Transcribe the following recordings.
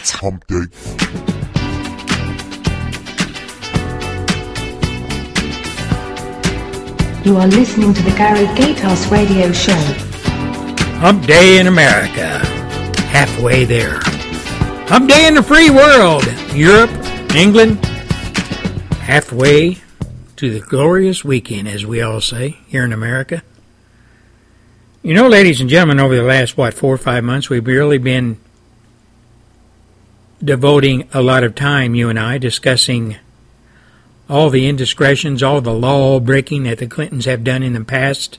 It's hump day. You are listening to the Gary Gatehouse Radio Show. Hump Day in America. Halfway there. Hump Day in the free world. Europe, England. Halfway to the glorious weekend, as we all say here in America. You know, ladies and gentlemen, over the last, what, four or five months, we've really been devoting a lot of time, you and I, discussing all the indiscretions, all the law breaking that the Clintons have done in the past,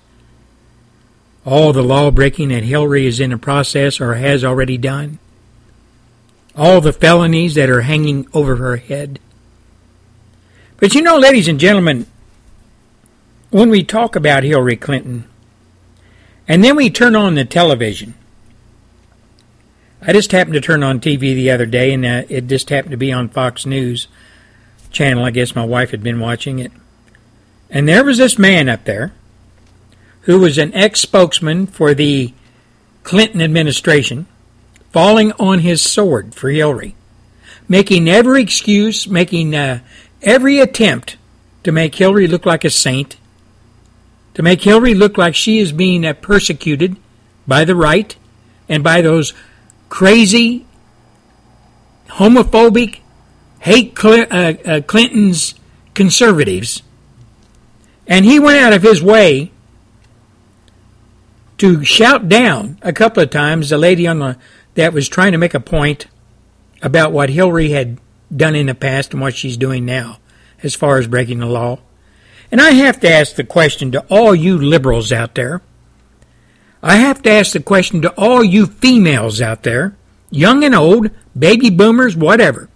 all the law breaking that Hillary is in the process or has already done, all the felonies that are hanging over her head. But you know, ladies and gentlemen, when we talk about Hillary Clinton, and then we turn on the television, I just happened to turn on TV the other day, and uh, it just happened to be on Fox News channel. I guess my wife had been watching it. And there was this man up there who was an ex spokesman for the Clinton administration falling on his sword for Hillary, making every excuse, making uh, every attempt to make Hillary look like a saint, to make Hillary look like she is being uh, persecuted by the right and by those crazy, homophobic, hate Cl- uh, uh, Clinton's conservatives, and he went out of his way to shout down a couple of times the lady on the that was trying to make a point about what Hillary had done in the past and what she's doing now as far as breaking the law. And I have to ask the question to all you liberals out there. I have to ask the question to all you females out there, young and old, baby boomers, whatever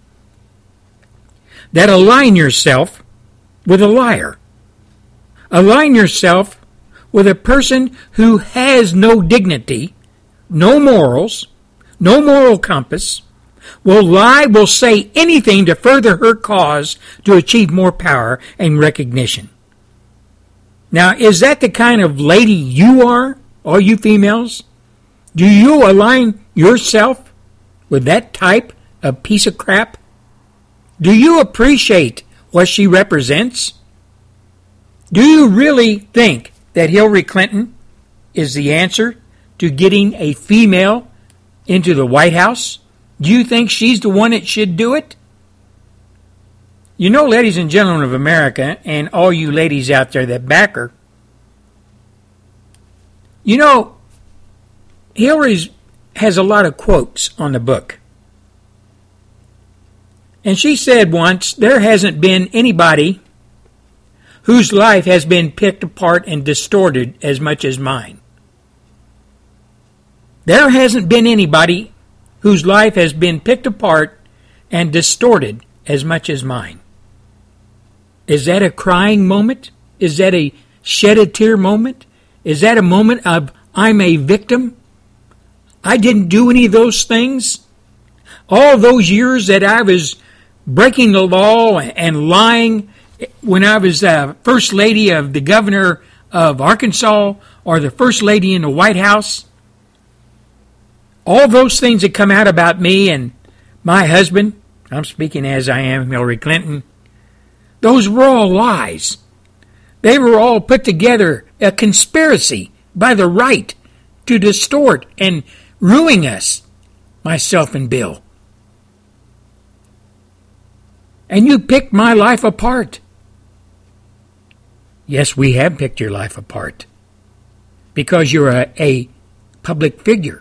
that align yourself with a liar. Align yourself with a person who has no dignity, no morals, no moral compass, will lie, will say anything to further her cause to achieve more power and recognition. Now, is that the kind of lady you are, all you females? Do you align yourself with that type of piece of crap? Do you appreciate what she represents? Do you really think that Hillary Clinton is the answer to getting a female into the White House? Do you think she's the one that should do it? You know, ladies and gentlemen of America, and all you ladies out there that back her, you know, Hillary's has a lot of quotes on the book. And she said once, there hasn't been anybody whose life has been picked apart and distorted as much as mine. There hasn't been anybody whose life has been picked apart and distorted as much as mine. Is that a crying moment? Is that a shed a tear moment? Is that a moment of I'm a victim? I didn't do any of those things. All those years that I was breaking the law and lying when I was uh, first lady of the governor of Arkansas or the first lady in the White House. All those things that come out about me and my husband, I'm speaking as I am, Hillary Clinton, those were all lies. They were all put together, a conspiracy by the right to distort and ruin us, myself and Bill. And you picked my life apart. Yes, we have picked your life apart. Because you're a, a public figure.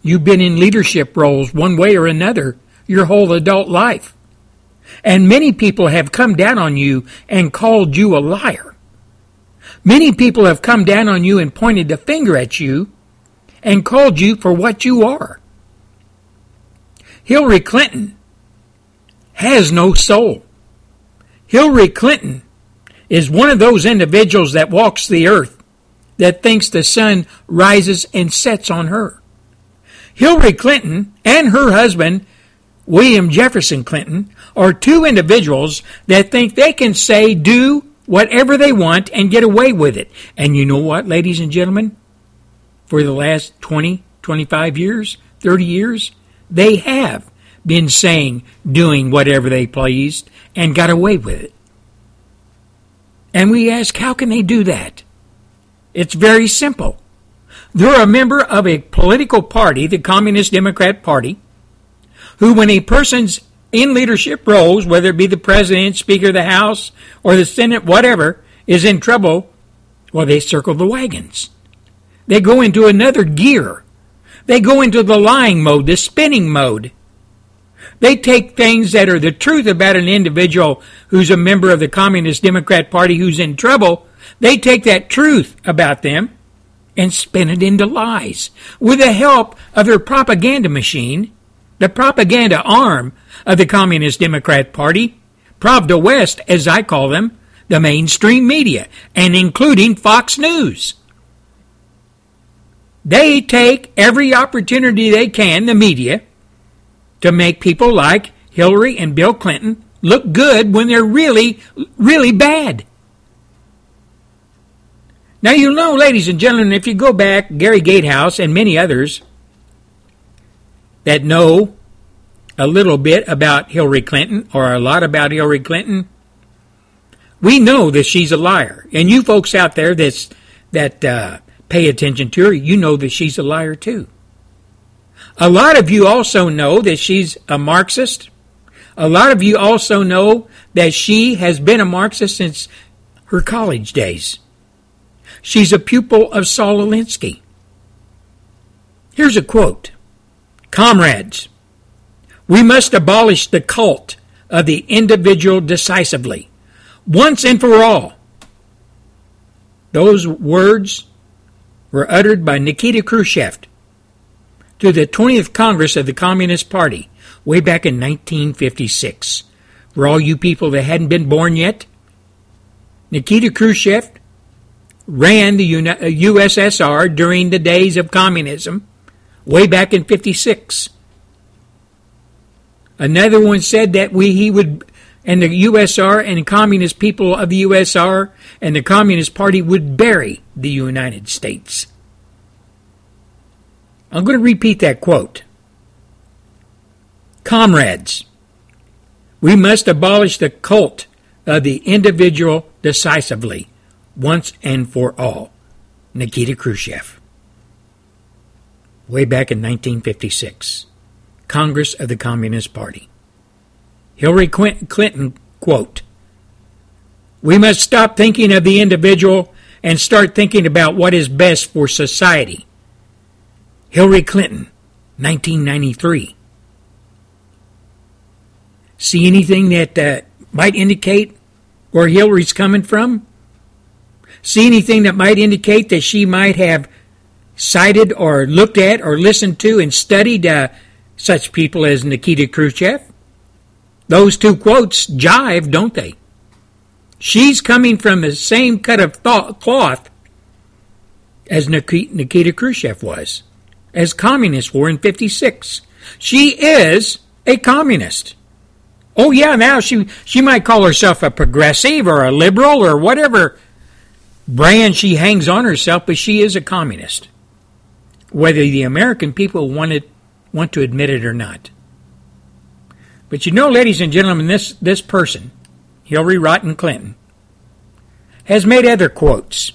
You've been in leadership roles one way or another your whole adult life. And many people have come down on you and called you a liar. Many people have come down on you and pointed the finger at you and called you for what you are. Hillary Clinton has no soul. Hillary Clinton is one of those individuals that walks the earth that thinks the sun rises and sets on her. Hillary Clinton and her husband, William Jefferson Clinton, are two individuals that think they can say, do whatever they want and get away with it. And you know what, ladies and gentlemen? For the last 20, 25 years, 30 years, they have. been saying, doing whatever they pleased, and got away with it. And we ask, how can they do that? It's very simple. They're a member of a political party, the Communist Democrat Party, who, when a person's in leadership roles, whether it be the president, speaker of the House, or the Senate, whatever, is in trouble, well, they circle the wagons. They go into another gear. They go into the lying mode, the spinning mode. They take things that are the truth about an individual who's a member of the Communist Democrat Party who's in trouble. They take that truth about them and spin it into lies with the help of their propaganda machine, the propaganda arm of the Communist Democrat Party, Pravda West, as I call them, the mainstream media, and including Fox News. They take every opportunity they can, the media, to make people like Hillary and Bill Clinton look good when they're really, really bad. Now, you know, ladies and gentlemen, if you go back, Gary Gatehouse and many others that know a little bit about Hillary Clinton or a lot about Hillary Clinton, we know that she's a liar. And you folks out there that's, that uh, pay attention to her, you know that she's a liar too. A lot of you also know that she's a Marxist. A lot of you also know that she has been a Marxist since her college days. She's a pupil of Saul Alinsky. Here's a quote Comrades, we must abolish the cult of the individual decisively, once and for all. Those words were uttered by Nikita Khrushchev to the 20th Congress of the Communist Party way back in 1956. For all you people that hadn't been born yet, Nikita Khrushchev ran the USSR during the days of communism way back in 56. Another one said that we he would and the USR and the communist people of the USR and the Communist Party would bury the United States. I'm going to repeat that quote. Comrades, we must abolish the cult of the individual decisively once and for all. Nikita Khrushchev. Way back in 1956. Congress of the Communist Party. Hillary Clinton, quote, We must stop thinking of the individual and start thinking about what is best for society. Hillary Clinton, 1993. See anything that uh, might indicate where Hillary's coming from? see anything that might indicate that she might have cited or looked at or listened to and studied uh, such people as Nikita Khrushchev? Those two quotes jive, don't they? She's coming from the same cut of thought, cloth as Nikita Khrushchev was, as communists were in 56. She is a communist. Oh yeah, now she she might call herself a progressive or a liberal or whatever brand she hangs on herself, but she is a communist, whether the American people want, it, want to admit it or not. But you know, ladies and gentlemen, this, this person, Hillary Rotten Clinton, has made other quotes.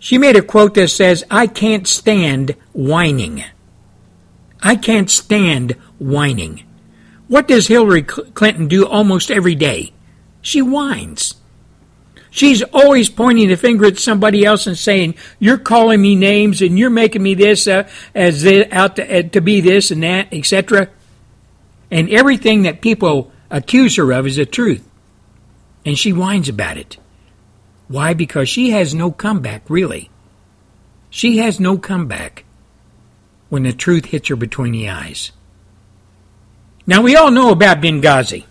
She made a quote that says, I can't stand whining. I can't stand whining. What does Hillary Clinton do almost every day? She whines. She's always pointing the finger at somebody else and saying, "You're calling me names and you're making me this uh, as this, out to, uh, to be this and that, etc." And everything that people accuse her of is the truth, and she whines about it. Why? Because she has no comeback, really. She has no comeback when the truth hits her between the eyes. Now, we all know about Benghazi.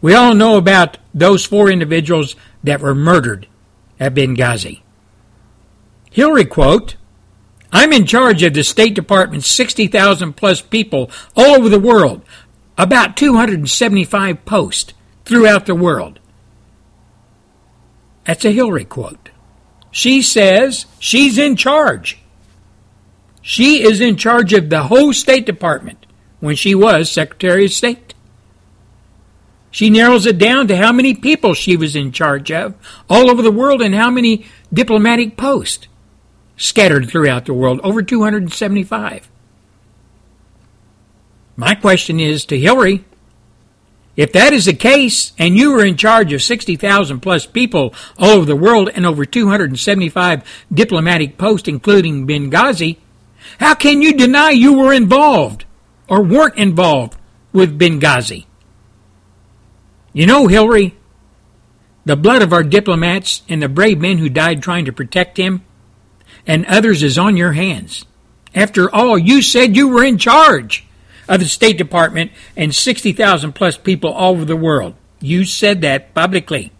We all know about those four individuals that were murdered at Benghazi. Hillary quote, I'm in charge of the State Department's 60,000 plus people all over the world, about 275 posts throughout the world. That's a Hillary quote. She says she's in charge. She is in charge of the whole State Department when she was Secretary of State. She narrows it down to how many people she was in charge of all over the world and how many diplomatic posts scattered throughout the world, over 275. My question is to Hillary if that is the case, and you were in charge of 60,000 plus people all over the world and over 275 diplomatic posts, including Benghazi, how can you deny you were involved or weren't involved with Benghazi? You know, Hillary, the blood of our diplomats and the brave men who died trying to protect him and others is on your hands. After all, you said you were in charge of the State Department and 60,000 plus people all over the world. You said that publicly.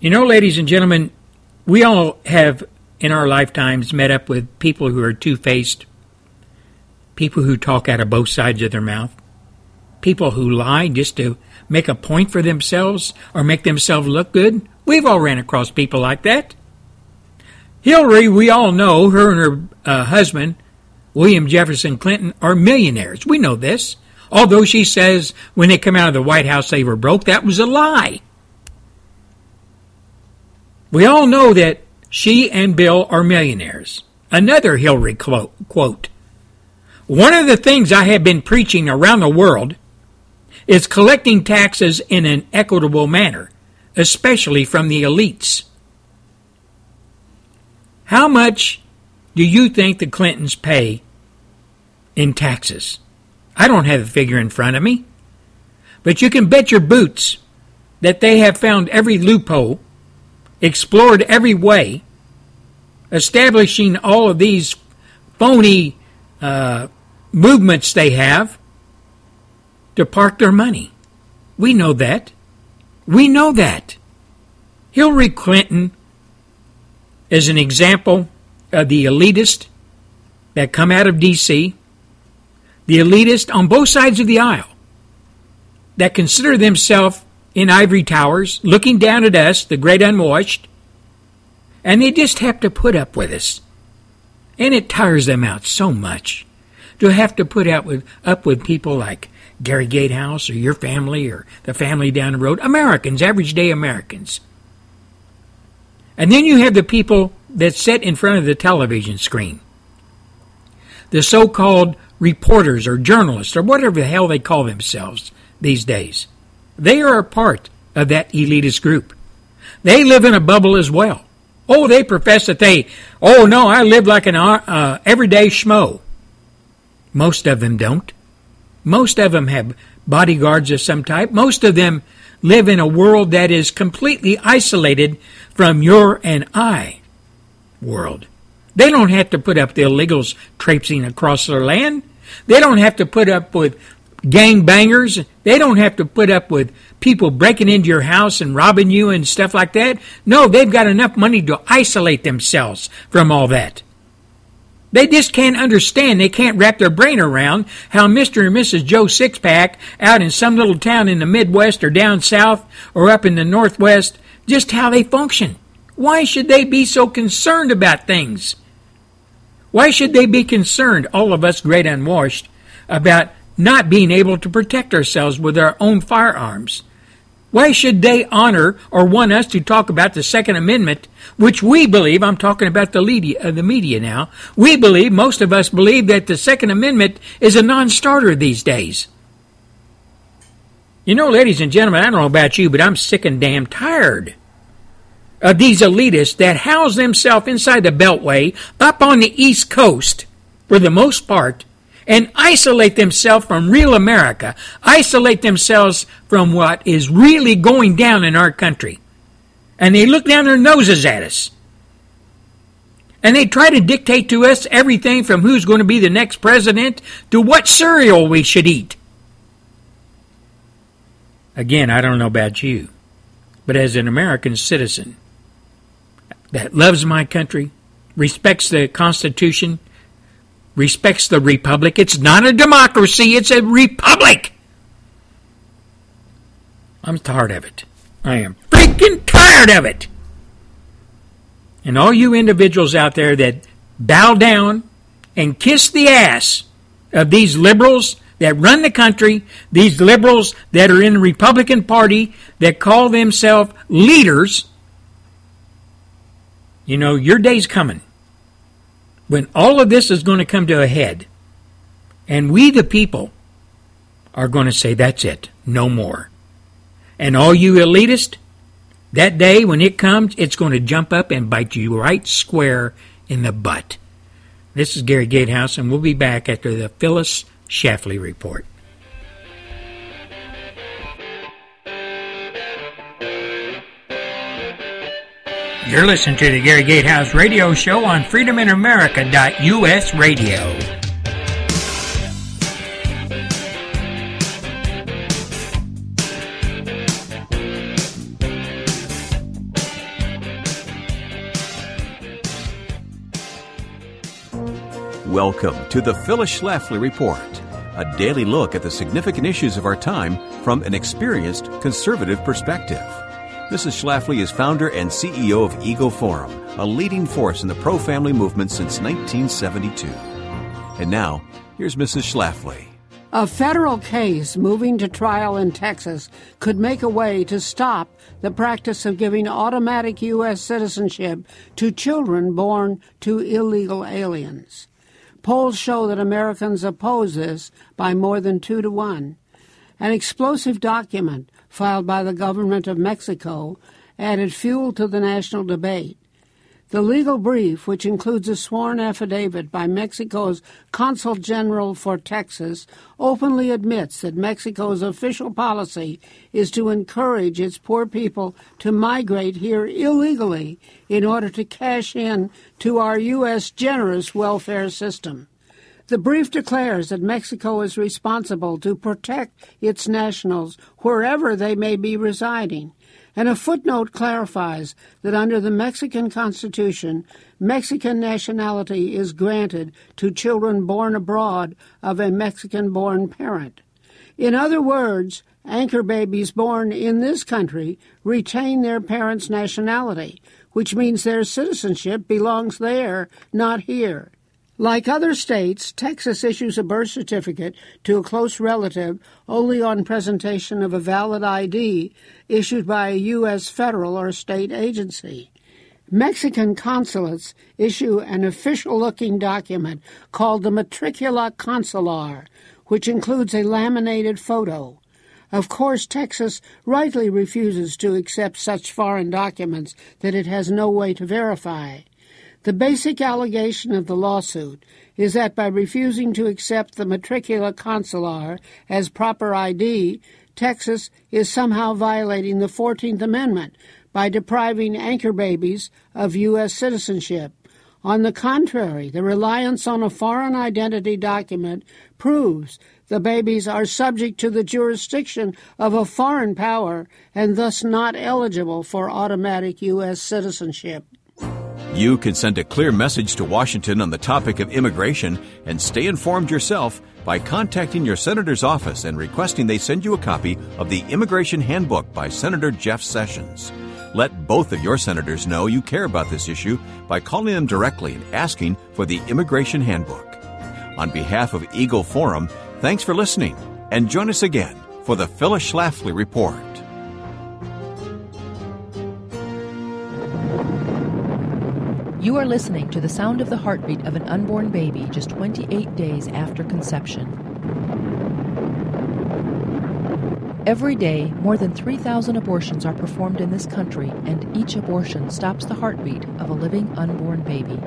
You know, ladies and gentlemen, we all have in our lifetimes met up with people who are two faced, people who talk out of both sides of their mouth, people who lie just to make a point for themselves or make themselves look good. We've all ran across people like that. Hillary, we all know, her and her uh, husband William Jefferson Clinton are millionaires. We know this. Although she says when they come out of the White House they were broke, that was a lie. We all know that she and Bill are millionaires. Another Hillary quote. One of the things I have been preaching around the world is collecting taxes in an equitable manner, especially from the elites. How much do you think the Clintons pay in taxes? I don't have a figure in front of me. But you can bet your boots that they have found every loophole, explored every way, establishing all of these phony uh, movements they have to park their money. We know that. We know that. Hillary Clinton is an example uh, the elitist that come out of D.C., the elitist on both sides of the aisle that consider themselves in ivory towers, looking down at us, the great unwashed, and they just have to put up with us. And it tires them out so much to have to put up with, up with people like Gary Gatehouse or your family or the family down the road, Americans, average day Americans. And then you have the people that sit in front of the television screen. The so called reporters or journalists or whatever the hell they call themselves these days. They are a part of that elitist group. They live in a bubble as well. Oh, they profess that they, oh no, I live like an uh, everyday schmo. Most of them don't. Most of them have bodyguards of some type. Most of them live in a world that is completely isolated from your and I world. They don't have to put up the illegals traipsing across their land. They don't have to put up with gang bangers. They don't have to put up with people breaking into your house and robbing you and stuff like that. No, they've got enough money to isolate themselves from all that. They just can't understand. They can't wrap their brain around how Mr. and Mrs. Joe Sixpack out in some little town in the Midwest or down south or up in the Northwest, just how they function. Why should they be so concerned about things? Why should they be concerned, all of us great unwashed, about not being able to protect ourselves with our own firearms? Why should they honor or want us to talk about the Second Amendment, which we believe, I'm talking about the media, uh, the media now, we believe, most of us believe that the Second Amendment is a non-starter these days. You know, ladies and gentlemen, I don't know about you, but I'm sick and damn tired of these elitists that house themselves inside the Beltway up on the East Coast, for the most part, and isolate themselves from real America, isolate themselves from what is really going down in our country. And they look down their noses at us. And they try to dictate to us everything from who's going to be the next president to what cereal we should eat. Again, I don't know about you, but as an American citizen that loves my country, respects the Constitution, respects the republic. It's not a democracy, it's a republic. I'm tired of it. I am freaking tired of it. And all you individuals out there that bow down and kiss the ass of these liberals that run the country, these liberals that are in the Republican Party that call themselves leaders, you know, your day's coming when all of this is going to come to a head. And we, the people, are going to say, that's it, no more. And all you elitists, that day when it comes, it's going to jump up and bite you right square in the butt. This is Gary Gatehouse, and we'll be back after the Phyllis Schlafly Report. You're listening to the Gary Gatehouse Radio Show on FreedomInAmerica.us radio. Welcome to the Phyllis Schlafly Report, a daily look at the significant issues of our time from an experienced conservative perspective. Mrs. Schlafly is founder and CEO of Eagle Forum, a leading force in the pro family movement since 1972. And now, here's Mrs. Schlafly. A federal case moving to trial in Texas could make a way to stop the practice of giving automatic U.S. citizenship to children born to illegal aliens. Polls show that Americans oppose this by more than two to one. An explosive document filed by the government of Mexico added fuel to the national debate. The legal brief, which includes a sworn affidavit by Mexico's Consul General for Texas, openly admits that Mexico's official policy is to encourage its poor people to migrate here illegally in order to cash in to our U.S. generous welfare system. The brief declares that Mexico is responsible to protect its nationals wherever they may be residing and a footnote clarifies that under the Mexican Constitution, Mexican nationality is granted to children born abroad of a Mexican born parent. In other words, anchor babies born in this country retain their parents' nationality, which means their citizenship belongs there, not here. Like other states, Texas issues a birth certificate to a close relative only on presentation of a valid ID issued by a U.S. federal or state agency. Mexican consulates issue an official looking document called the Matricula Consular, which includes a laminated photo. Of course, Texas rightly refuses to accept such foreign documents that it has no way to verify. The basic allegation of the lawsuit is that by refusing to accept the matricula consular as proper ID, Texas is somehow violating the 14th Amendment by depriving anchor babies of U.S. citizenship. On the contrary, the reliance on a foreign identity document proves the babies are subject to the jurisdiction of a foreign power and thus not eligible for automatic U.S. citizenship. You can send a clear message to Washington on the topic of immigration and stay informed yourself by contacting your senator's office and requesting they send you a copy of the Immigration Handbook by Senator Jeff Sessions. Let both of your senators know you care about this issue by calling them directly and asking for the Immigration Handbook. On behalf of Eagle Forum, thanks for listening and join us again for the Phyllis Schlafly Report. You are listening to the sound of the heartbeat of an unborn baby just 28 days after conception. Every day, more than 3,000 abortions are performed in this country, and each abortion stops the heartbeat of a living unborn baby.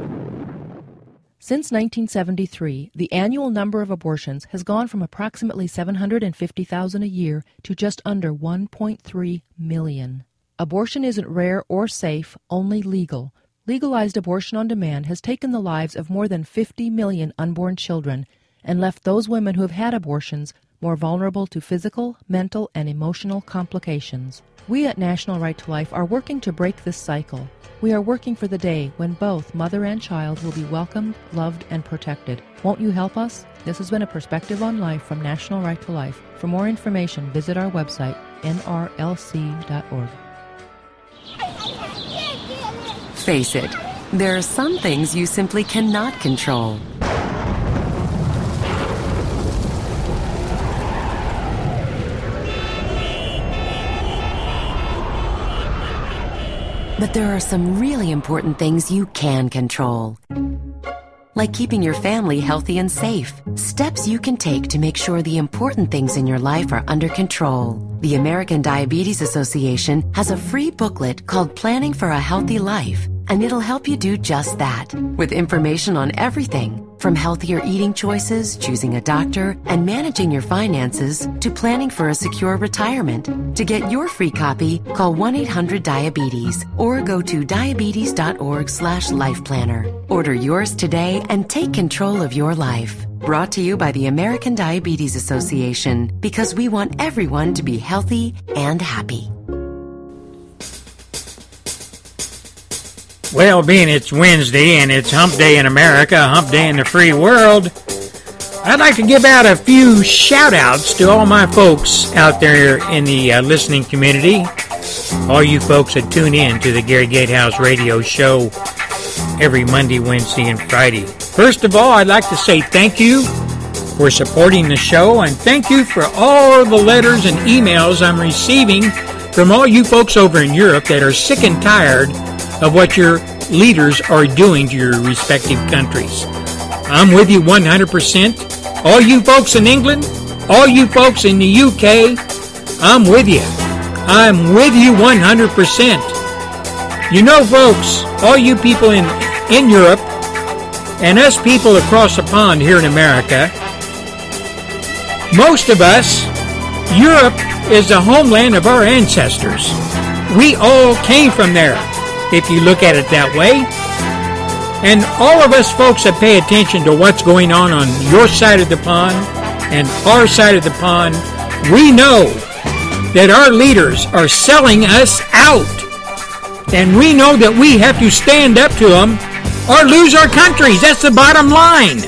Since 1973, the annual number of abortions has gone from approximately 750,000 a year to just under 1.3 million. Abortion isn't rare or safe, only legal legalized abortion on demand has taken the lives of more than 50 million unborn children and left those women who have had abortions more vulnerable to physical, mental, and emotional complications. We at National Right to Life are working to break this cycle. We are working for the day when both mother and child will be welcomed, loved, and protected. Won't you help us? This has been a perspective on life from National Right to Life. For more information, visit our website, nrlc.org face it, there are some things you simply cannot control. But there are some really important things you can control. Like keeping your family healthy and safe. Steps you can take to make sure the important things in your life are under control. The American Diabetes Association has a free booklet called Planning for a Healthy Life and it'll help you do just that with information on everything from healthier eating choices, choosing a doctor, and managing your finances to planning for a secure retirement. To get your free copy, call 1-800-DIABETES or go to diabetes.org slash life planner. Order yours today and take control of your life. Brought to you by the American Diabetes Association because we want everyone to be healthy and happy. Well, being it's Wednesday and it's hump day in America, hump day in the free world, I'd like to give out a few shout outs to all my folks out there in the uh, listening community. All you folks that tune in to the Gary Gatehouse radio show every Monday, Wednesday, and Friday. First of all, I'd like to say thank you for supporting the show and thank you for all the letters and emails I'm receiving from all you folks over in Europe that are sick and tired of what your leaders are doing to your respective countries. I'm with you 100%. All you folks in England, all you folks in the UK, I'm with you. I'm with you 100%. You know, folks, all you people in, in Europe and us people across the pond here in America, most of us, Europe is the homeland of our ancestors. We all came from there if you look at it that way. And all of us folks that pay attention to what's going on on your side of the pond and our side of the pond, we know that our leaders are selling us out. And we know that we have to stand up to them or lose our countries. That's the bottom line.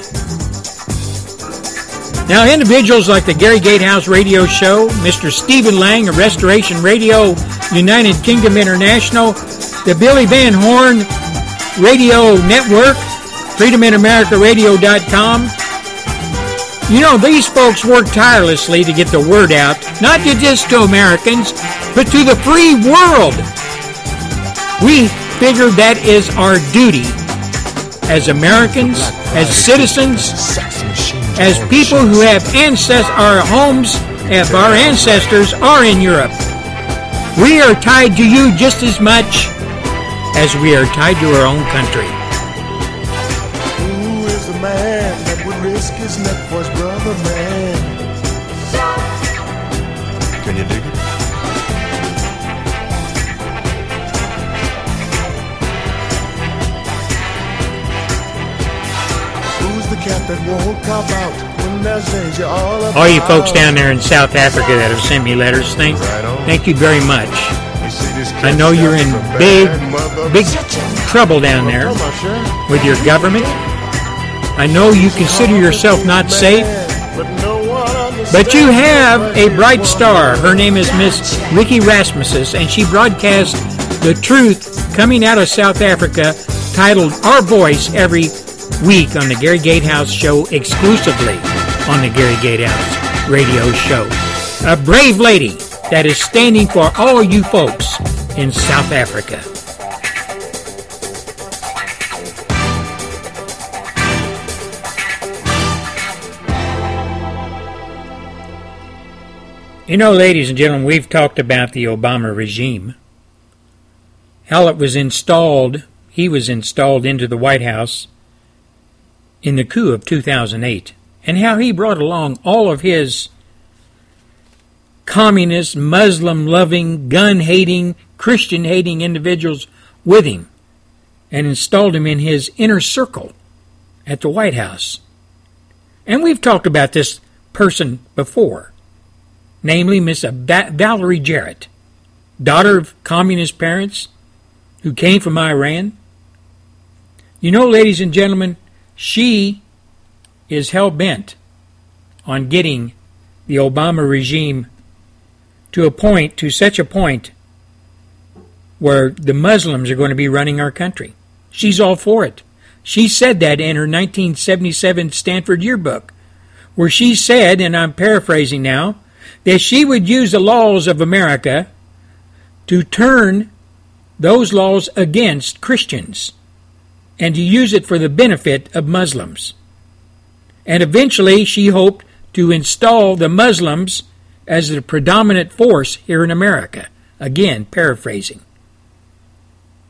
Now, individuals like the Gary Gatehouse Radio Show, Mr. Stephen Lang of Restoration Radio, United Kingdom International, the Billy Van Horn Radio Network, FreedomInAmericaRadio.com. You know, these folks work tirelessly to get the word out, not just to Americans, but to the free world. We figure that is our duty as Americans, as citizens, as people who have ancestors, our homes, if our ancestors are in Europe. We are tied to you just as much as we are tied to our own country. Who is the man that would risk his neck for his brother man? Can you dig it? Who's the cat that won't cop out when there's danger all about? All you folks down there in South Africa that have sent me letters, thank, thank you very much. I know you're in big, big trouble down there with your government. I know you consider yourself not safe, but you have a bright star. Her name is Miss Ricky Rasmussen, and she broadcasts the truth coming out of South Africa, titled Our Voice, every week on the Gary Gatehouse Show, exclusively on the Gary Gatehouse Radio Show. A brave lady that is standing for all you folks in South Africa. You know, ladies and gentlemen, we've talked about the Obama regime. How it was installed, he was installed into the White House in the coup of 2008, and how he brought along all of his communist, Muslim loving, gun hating, Christian hating individuals with him and installed him in his inner circle at the White House. And we've talked about this person before namely Miss Valerie Jarrett, daughter of communist parents who came from Iran. You know, ladies and gentlemen, she is hell bent on getting the Obama regime to a point, to such a point, where the Muslims are going to be running our country. She's all for it. She said that in her 1977 Stanford yearbook, where she said, and I'm paraphrasing now, that she would use the laws of America to turn those laws against Christians and to use it for the benefit of Muslims. And eventually she hoped to install the Muslims as the predominant force here in America. Again, paraphrasing.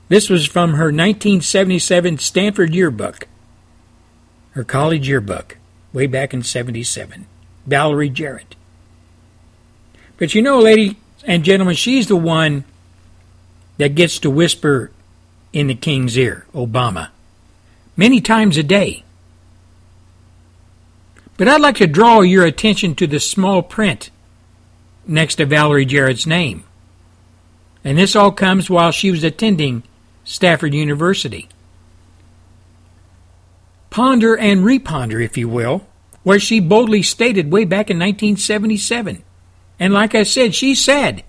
This was from her 1977 Stanford yearbook, her college yearbook, way back in 77. Valerie Jarrett. But you know, ladies and gentlemen, she's the one that gets to whisper in the king's ear, Obama, many times a day. But I'd like to draw your attention to the small print next to Valerie Jarrett's name. And this all comes while she was attending Stanford University. Ponder and reponder, if you will, where she boldly stated way back in 1977. And like I said, she said,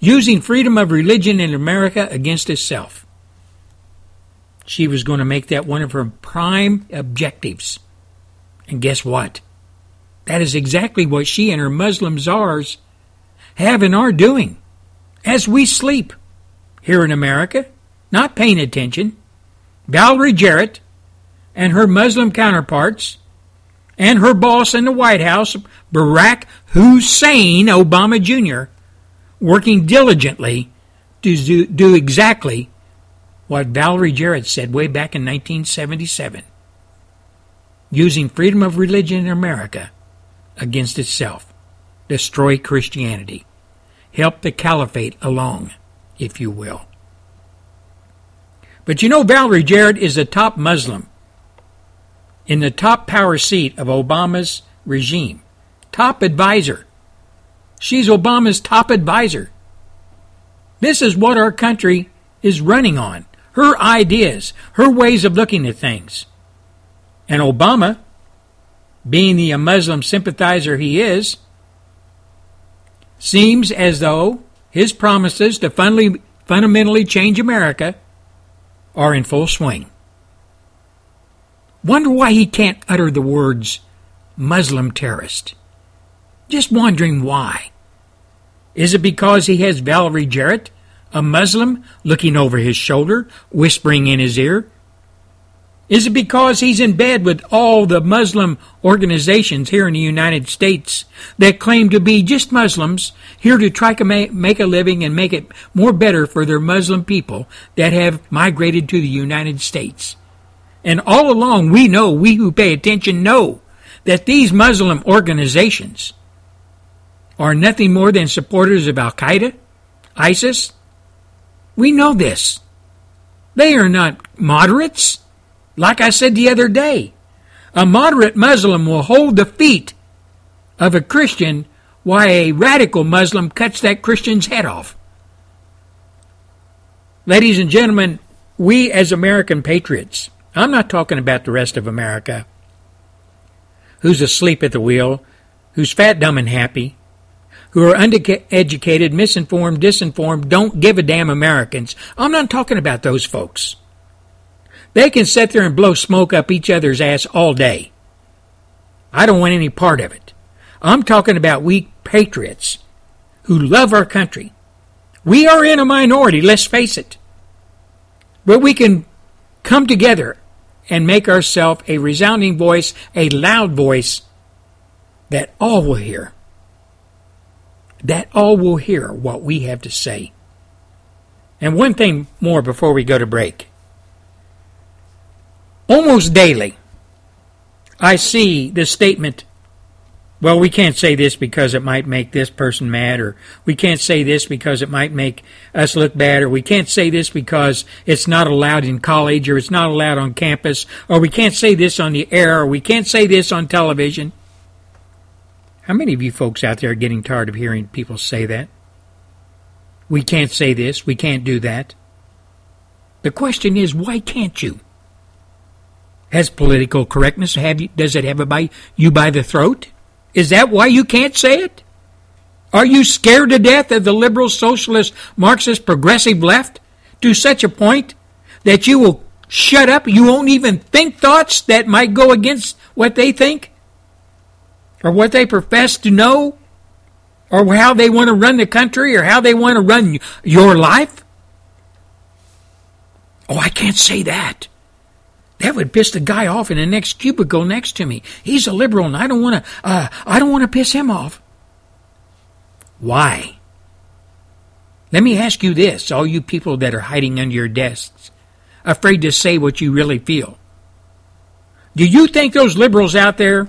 using freedom of religion in America against itself. She was going to make that one of her prime objectives. And guess what? That is exactly what she and her Muslim czars have and are doing as we sleep here in America, not paying attention. Valerie Jarrett and her Muslim counterparts and her boss in the White House, Barack Hussein Obama Jr., working diligently to do, do exactly what Valerie Jarrett said way back in 1977 using freedom of religion in America against itself, destroy Christianity, help the caliphate along, if you will. But you know, Valerie Jarrett is a top Muslim in the top power seat of Obama's regime, top advisor. She's Obama's top advisor. This is what our country is running on her ideas, her ways of looking at things. And Obama being the Muslim sympathizer he is, seems as though his promises to fundamentally change America are in full swing. Wonder why he can't utter the words Muslim terrorist. Just wondering why. Is it because he has Valerie Jarrett, a Muslim, looking over his shoulder, whispering in his ear, is it because he's in bed with all the Muslim organizations here in the United States that claim to be just Muslims, here to try to make a living and make it more better for their Muslim people that have migrated to the United States? And all along, we know, we who pay attention know that these Muslim organizations are nothing more than supporters of Al Qaeda, ISIS. We know this. They are not moderates. Like I said the other day, a moderate Muslim will hold the feet of a Christian while a radical Muslim cuts that Christian's head off. Ladies and gentlemen, we as American patriots, I'm not talking about the rest of America, who's asleep at the wheel, who's fat, dumb, and happy, who are undereducated, misinformed, disinformed, don't give a damn Americans. I'm not talking about those folks. They can sit there and blow smoke up each other's ass all day. I don't want any part of it. I'm talking about we patriots who love our country. We are in a minority, let's face it. But we can come together and make ourselves a resounding voice, a loud voice that all will hear. That all will hear what we have to say. And one thing more before we go to break. Almost daily, I see the statement, well, we can't say this because it might make this person mad, or we can't say this because it might make us look bad, or we can't say this because it's not allowed in college, or it's not allowed on campus, or we can't say this on the air, or we can't say this on television. How many of you folks out there are getting tired of hearing people say that? We can't say this, we can't do that. The question is, why can't you? Has political correctness have you, does it have by you by the throat? Is that why you can't say it? Are you scared to death of the liberal, socialist, Marxist, progressive left to such a point that you will shut up? You won't even think thoughts that might go against what they think or what they profess to know or how they want to run the country or how they want to run your life? Oh, I can't say that. That would piss the guy off in the next cubicle next to me. He's a liberal, and I don't want to. Uh, I don't want to piss him off. Why? Let me ask you this, all you people that are hiding under your desks, afraid to say what you really feel. Do you think those liberals out there,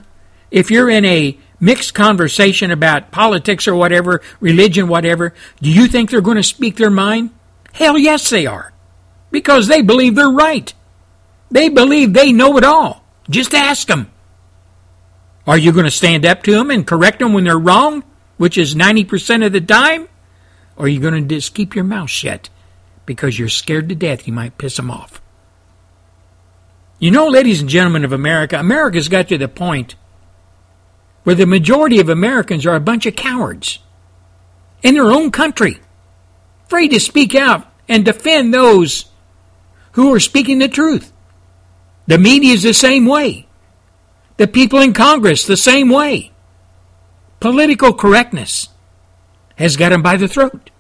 if you're in a mixed conversation about politics or whatever, religion, whatever, do you think they're going to speak their mind? Hell yes, they are. Because they believe they're right. They believe they know it all. Just ask them. Are you going to stand up to them and correct them when they're wrong, which is 90% of the time? Or are you going to just keep your mouth shut because you're scared to death you might piss them off? You know, ladies and gentlemen of America, America's got to the point where the majority of Americans are a bunch of cowards in their own country, afraid to speak out and defend those who are speaking the truth. The media is the same way. The people in Congress, the same way. Political correctness has got them by the throat.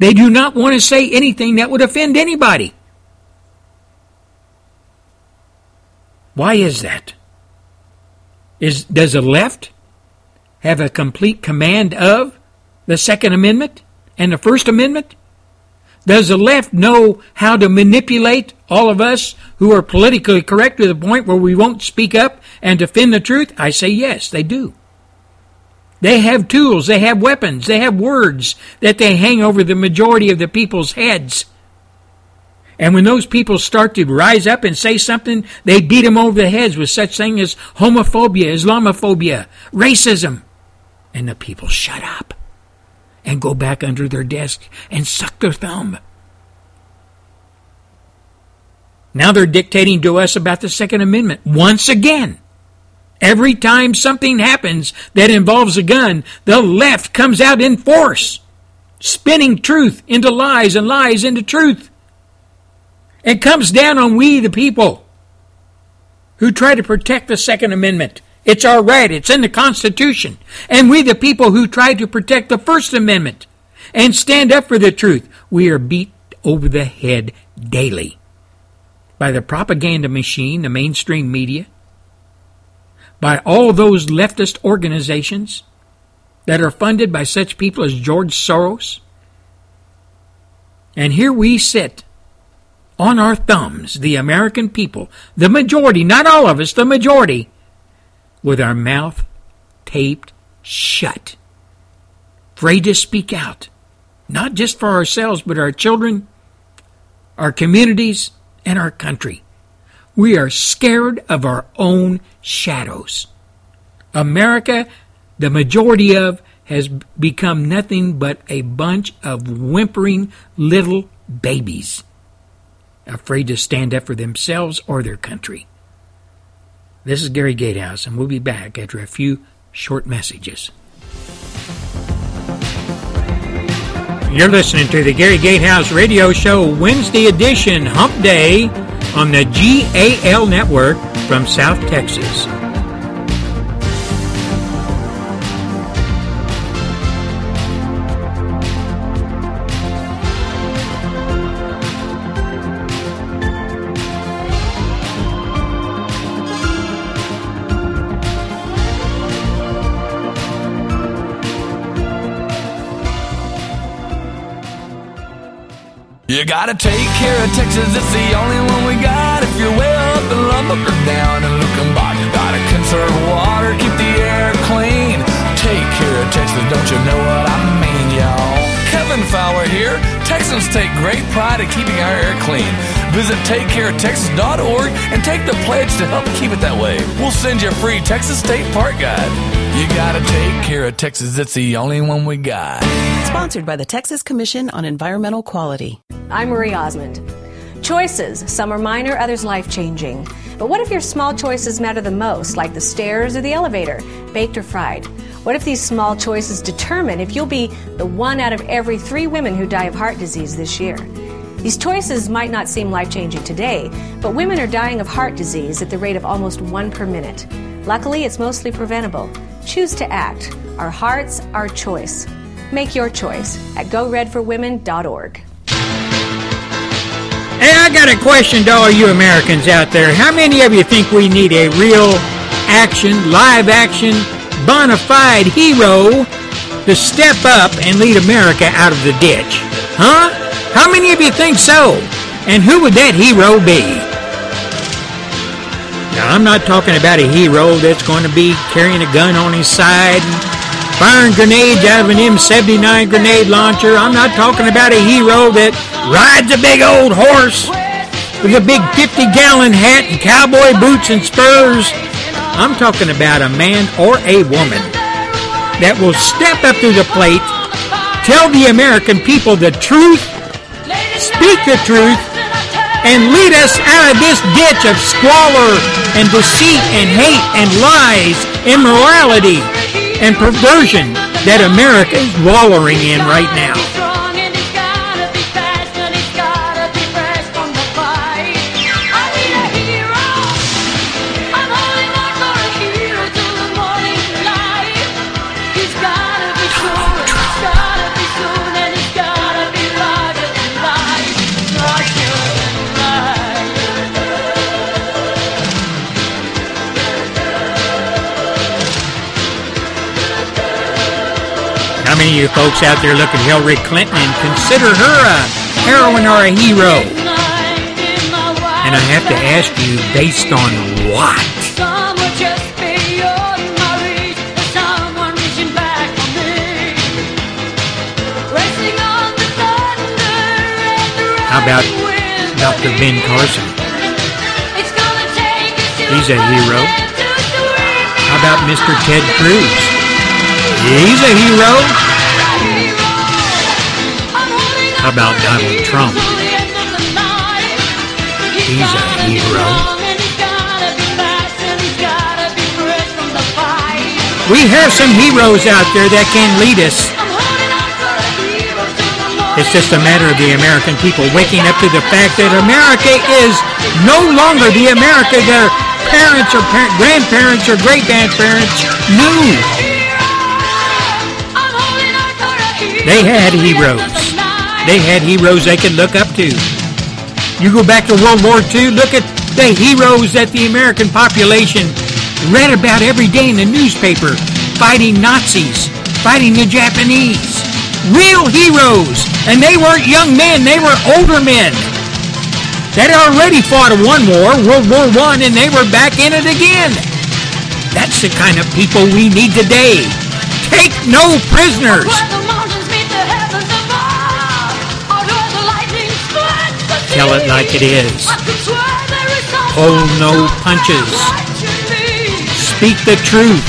They do not want to say anything that would offend anybody. Why is that? Is, does the left have a complete command of the Second Amendment and the First Amendment? Does the left know how to manipulate all of us who are politically correct to the point where we won't speak up and defend the truth? I say yes, they do. They have tools, they have weapons, they have words that they hang over the majority of the people's heads. And when those people start to rise up and say something, they beat them over the heads with such things as homophobia, Islamophobia, racism. And the people shut up and go back under their desk and suck their thumb. Now they're dictating to us about the Second Amendment once again. Every time something happens that involves a gun, the left comes out in force, spinning truth into lies and lies into truth. It comes down on we, the people, who try to protect the Second Amendment. It's our right, it's in the Constitution. And we, the people who try to protect the First Amendment and stand up for the truth, we are beat over the head daily by the propaganda machine, the mainstream media, by all those leftist organizations that are funded by such people as George Soros. And here we sit on our thumbs, the American people, the majority, not all of us, the majority, with our mouth taped shut, afraid to speak out, not just for ourselves, but our children, our communities, and our country. We are scared of our own shadows. America, the majority of, has become nothing but a bunch of whimpering little babies, afraid to stand up for themselves or their country. This is Gary Gatehouse, and we'll be back after a few short messages. You're listening to the Gary Gatehouse Radio Show Wednesday edition, Hump Day on the GAL network from South Texas. You gotta take care of Texas, it's the only one we got. If you're way up in Lubbock or down in Luckenbach, gotta conserve water, keep the air clean. Take care of Texas, don't you know what I mean, y'all? Kevin Fowler here. Texans take great pride in keeping our air clean. Visit takecaretexas.org and take the pledge to help keep it that way. We'll send you a free Texas State Park Guide. You gotta take care of Texas, it's the only one we got. Sponsored by the Texas Commission on Environmental Quality. I'm Marie Osmond. Choices, some are minor, others life changing. But what if your small choices matter the most, like the stairs or the elevator, baked or fried? What if these small choices determine if you'll be the one out of every three women who die of heart disease this year? These choices might not seem life changing today, but women are dying of heart disease at the rate of almost one per minute. Luckily, it's mostly preventable. Choose to act. Our hearts, our choice. Make your choice at goredforwomen.org. Hey, I got a question to all you Americans out there. How many of you think we need a real action, live action, bona fide hero to step up and lead America out of the ditch? Huh? How many of you think so? And who would that hero be? Now, I'm not talking about a hero that's going to be carrying a gun on his side firing grenades out of an M79 grenade launcher. I'm not talking about a hero that rides a big old horse with a big 50 gallon hat and cowboy boots and spurs. I'm talking about a man or a woman that will step up to the plate, tell the American people the truth, speak the truth, and lead us out of this ditch of squalor and deceit and hate and lies, immorality and perversion that America is wallowing in right now. You folks out there look at Hillary Clinton and consider her a heroine or a hero? And I have to ask you, based on what? How about Dr. Ben Carson? He's a hero. How about Mr. Ted Cruz? He's a hero. How about Donald Trump? He's a hero. We have some heroes out there that can lead us. It's just a matter of the American people waking up to the fact that America is no longer the America their parents or par- grandparents or great grandparents knew. They had heroes. They had heroes they could look up to. You go back to World War II, look at the heroes that the American population read about every day in the newspaper, fighting Nazis, fighting the Japanese. Real heroes. And they weren't young men, they were older men. That already fought one war, World War One, and they were back in it again. That's the kind of people we need today. Take no prisoners. Tell it like it is. Pull no punches. Speak the truth.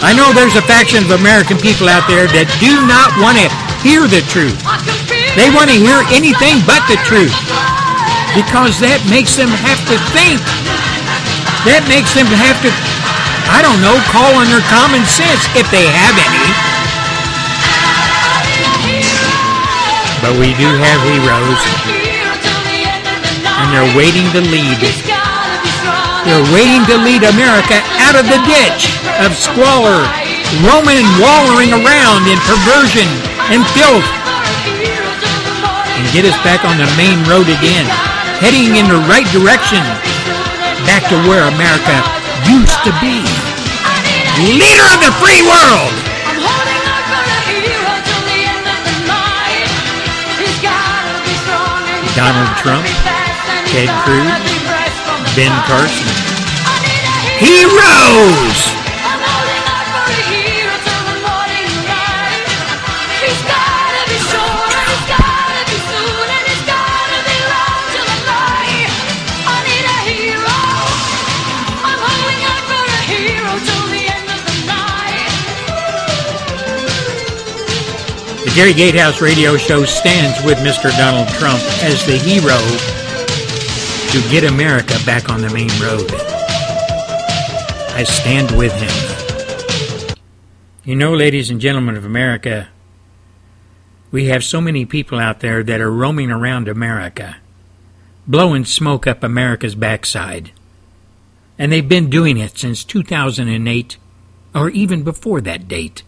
I know there's a faction of American people out there that do not want to hear the truth. They want to hear anything but the truth because that makes them have to think. That makes them have to, I don't know, call on their common sense if they have any. But we do have heroes, and they're waiting to lead. They're waiting to lead America out of the ditch of squalor, roaming and wallowing around in perversion and filth, and get us back on the main road again, heading in the right direction, back to where America used to be. Leader of the free world! Donald Trump, Ted Cruz, Ben Carson. Heroes! Gary Gatehouse radio show stands with Mr. Donald Trump as the hero to get America back on the main road. I stand with him. You know, ladies and gentlemen of America, we have so many people out there that are roaming around America, blowing smoke up America's backside. And they've been doing it since 2008 or even before that date.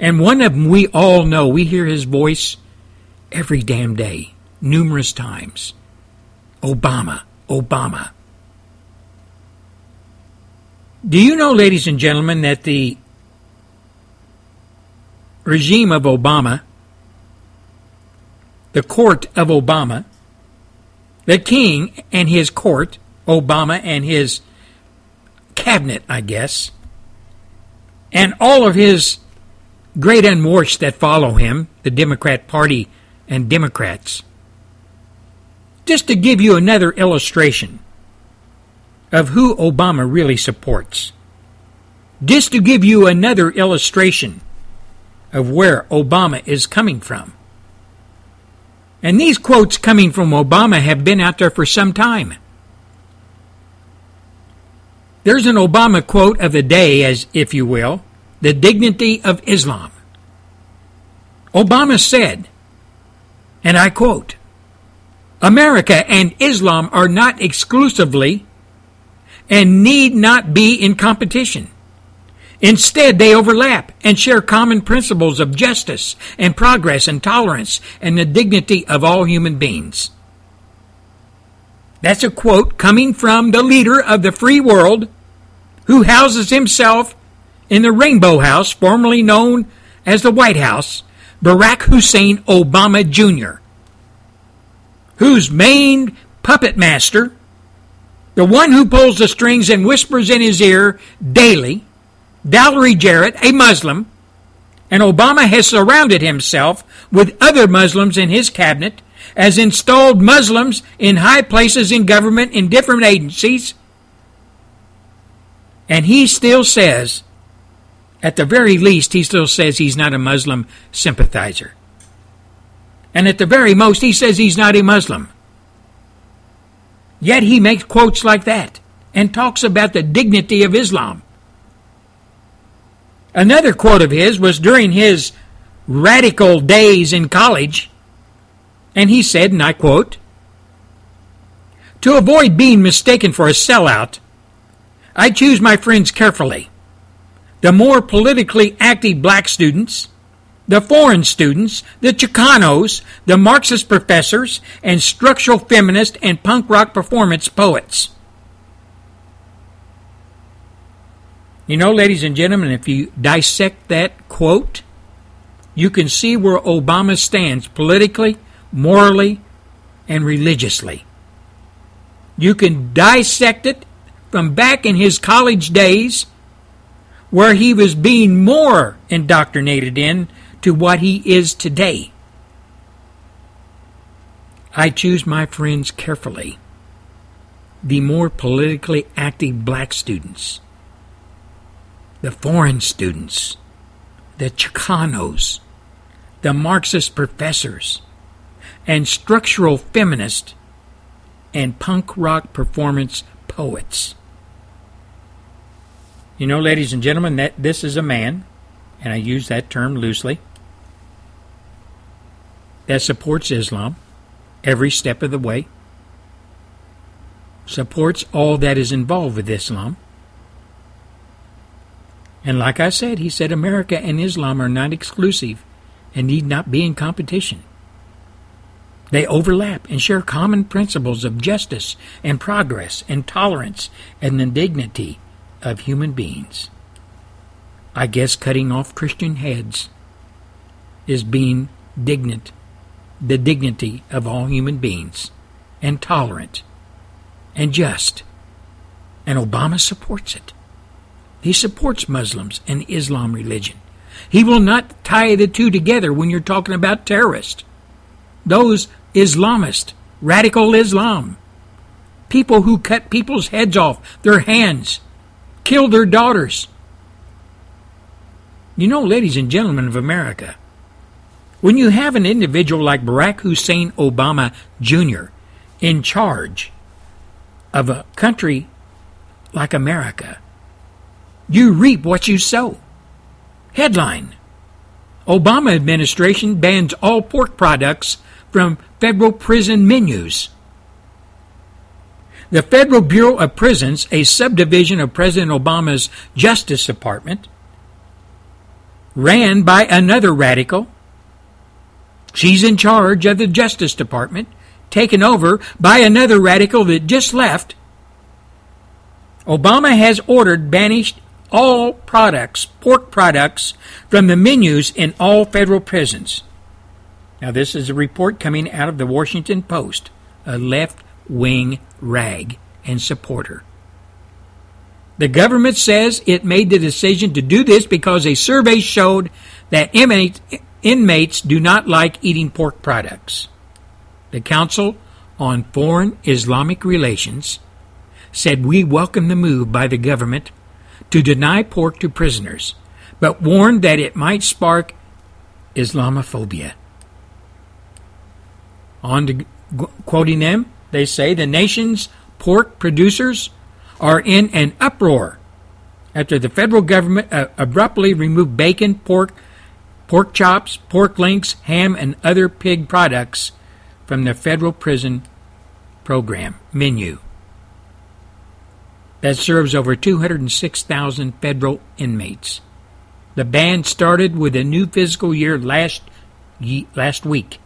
And one of them we all know, we hear his voice every damn day, numerous times. Obama, Obama. Do you know, ladies and gentlemen, that the regime of Obama, the court of Obama, the king and his court, Obama and his cabinet, I guess, and all of his great unwashed that follow him, the Democrat Party and Democrats. Just to give you another illustration of who Obama really supports. Just to give you another illustration of where Obama is coming from. And these quotes coming from Obama have been out there for some time. There's an Obama quote of the day, as if you will, the dignity of Islam. Obama said, and I quote, America and Islam are not exclusively and need not be in competition. Instead, they overlap and share common principles of justice and progress and tolerance and the dignity of all human beings. That's a quote coming from the leader of the free world who houses himself in the Rainbow House, formerly known as the White House, Barack Hussein Obama Jr., whose main puppet master, the one who pulls the strings and whispers in his ear daily, Valerie Jarrett, a Muslim, and Obama has surrounded himself with other Muslims in his cabinet, has installed Muslims in high places in government in different agencies, and he still says, at the very least, he still says he's not a Muslim sympathizer. And at the very most, he says he's not a Muslim. Yet he makes quotes like that and talks about the dignity of Islam. Another quote of his was during his radical days in college, and he said, and I quote, To avoid being mistaken for a sellout, I choose my friends carefully. The more politically active black students, the foreign students, the Chicanos, the Marxist professors, and structural feminist and punk rock performance poets. You know, ladies and gentlemen, if you dissect that quote, you can see where Obama stands politically, morally, and religiously. You can dissect it from back in his college days, where he was being more indoctrinated in to what he is today. I choose my friends carefully. The more politically active black students the foreign students, the Chicanos, the Marxist professors, and structural feminists and punk rock performance poets. You know, ladies and gentlemen, that this is a man, and I use that term loosely, that supports Islam every step of the way, supports all that is involved with Islam, and like I said, he said America and Islam are not exclusive and need not be in competition. They overlap and share common principles of justice and progress and tolerance and the dignity of human beings. I guess cutting off Christian heads is being dignant, the dignity of all human beings, and tolerant and just. And Obama supports it. He supports Muslims and Islam religion. He will not tie the two together when you're talking about terrorists. Those Islamists, radical Islam, people who cut people's heads off, their hands, kill their daughters. You know, ladies and gentlemen of America, when you have an individual like Barack Hussein Obama Jr. in charge of a country like America, you reap what you sow. Headline Obama administration bans all pork products from federal prison menus. The Federal Bureau of Prisons, a subdivision of President Obama's Justice Department, ran by another radical, She's in charge of the Justice Department, taken over by another radical that just left. Obama has ordered banished all products, pork products, from the menus in all federal prisons. Now, this is a report coming out of the Washington Post, a left wing rag and supporter. The government says it made the decision to do this because a survey showed that inmates, do not like eating pork products. The Council on Foreign Islamic Relations said we welcome the move by the government to deny pork to prisoners, but warned that it might spark Islamophobia. On to quoting them, they say the nation's pork producers are in an uproar after the federal government uh, abruptly removed bacon, pork, pork chops, pork links, ham, and other pig products from the federal prison program menu that serves over 206,000 federal inmates. The ban started with a new fiscal year last last week.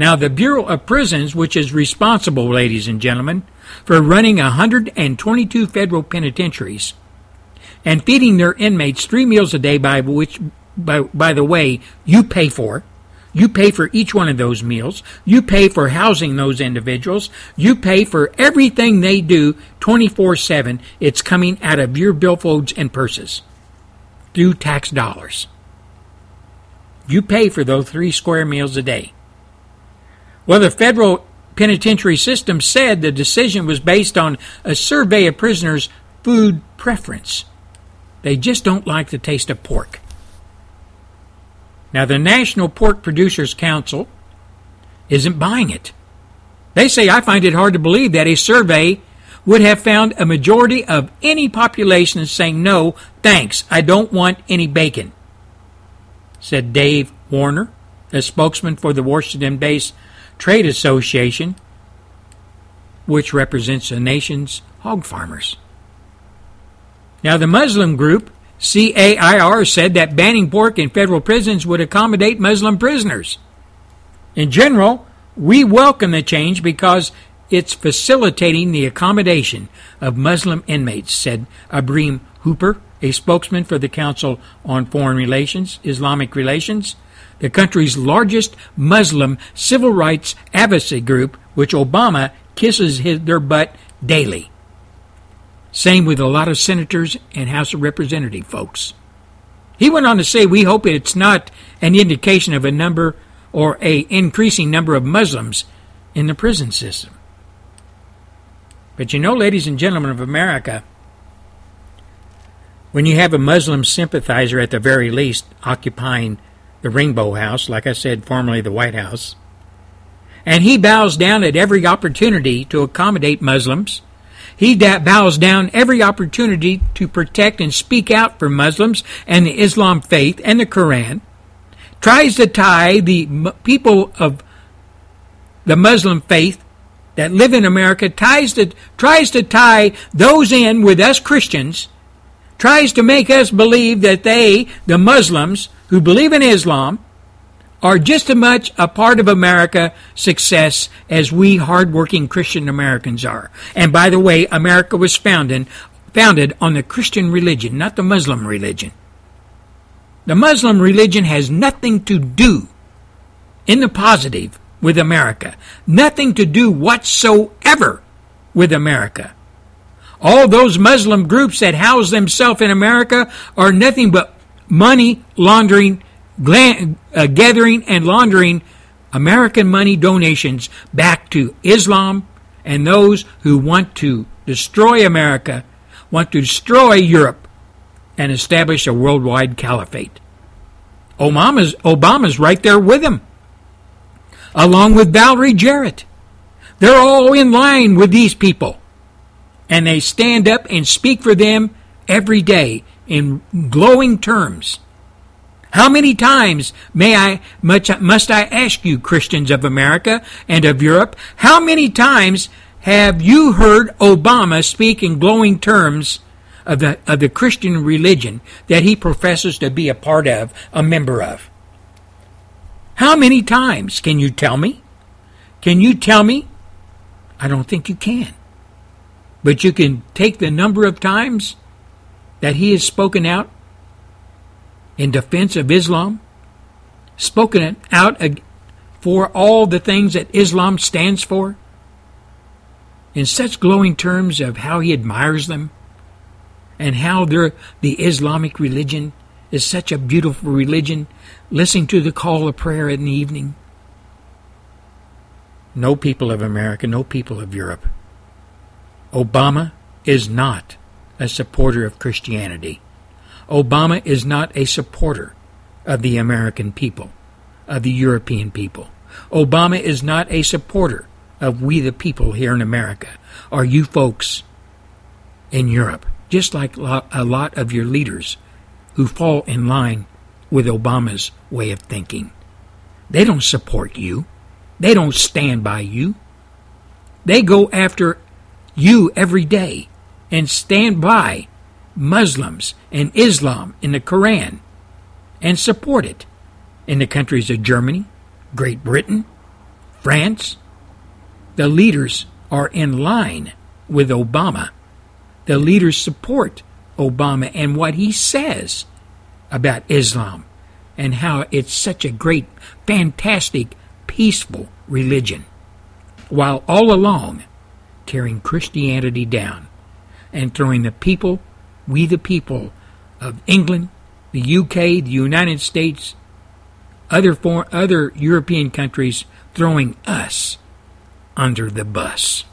Now, the Bureau of Prisons, which is responsible, ladies and gentlemen, for running 122 federal penitentiaries and feeding their inmates three meals a day, by which, by, by the way, you pay for. You pay for each one of those meals. You pay for housing those individuals. You pay for everything they do 24 7. It's coming out of your billfolds and purses through tax dollars. You pay for those three square meals a day. Well, the federal penitentiary system said the decision was based on a survey of prisoners' food preference. They just don't like the taste of pork. Now, the National Pork Producers Council isn't buying it. They say, I find it hard to believe that a survey would have found a majority of any population saying, no, thanks, I don't want any bacon, said Dave Warner, a spokesman for the Washington based Trade Association, which represents the nation's hog farmers. Now, the Muslim group CAIR said that banning pork in federal prisons would accommodate Muslim prisoners. In general, we welcome the change because it's facilitating the accommodation of Muslim inmates, said Ibrahim Hooper, a spokesman for the Council on Foreign Relations, Islamic Relations, the country's largest Muslim civil rights advocacy group, which Obama kisses his, their butt daily. Same with a lot of senators and House of Representative folks. He went on to say, "We hope it's not an indication of a number or a increasing number of Muslims in the prison system." But you know, ladies and gentlemen of America, when you have a Muslim sympathizer at the very least occupying the Rainbow House, like I said, formerly the White House, and he bows down at every opportunity to accommodate Muslims, he bows down every opportunity to protect and speak out for Muslims and the Islam faith and the Quran, tries to tie the people of the Muslim faith that live in America, ties to, tries to tie those in with us Christians, tries to make us believe that they, the Muslims who believe in Islam, are just as much a part of America's success as we hardworking Christian Americans are. And by the way, America was founded, founded on the Christian religion, not the Muslim religion. The Muslim religion has nothing to do in the positive with America. Nothing to do whatsoever with America. All those Muslim groups that house themselves in America are nothing but money laundering uh, gathering and laundering American money donations back to Islam and those who want to destroy America, want to destroy Europe, and establish a worldwide caliphate. Obama's, Obama's right there with them, along with Valerie Jarrett. They're all in line with these people, and they stand up and speak for them every day in glowing terms. How many times may I much must I ask you Christians of America and of Europe how many times have you heard Obama speak in glowing terms of the of the Christian religion that he professes to be a part of a member of How many times? Can you tell me? Can you tell me? I don't think you can. But you can take the number of times that he has spoken out in defense of Islam, spoken out for all the things that Islam stands for, in such glowing terms of how he admires them and how the Islamic religion is such a beautiful religion, listening to the call of prayer in the evening. No people of America, no people of Europe. Obama is not a supporter of Christianity. Obama is not a supporter of the American people, of the European people. Obama is not a supporter of we the people here in America, or you folks in Europe, just like a lot of your leaders who fall in line with Obama's way of thinking. They don't support you. They don't stand by you. They go after you every day and stand by Muslims and Islam in the Koran and support it in the countries of Germany, Great Britain, France. The leaders are in line with Obama. The leaders support Obama and what he says about Islam and how it's such a great, fantastic, peaceful religion, while all along tearing Christianity down and throwing the people, we the people of England, the UK, the United States, other for, other European countries throwing us under the bus.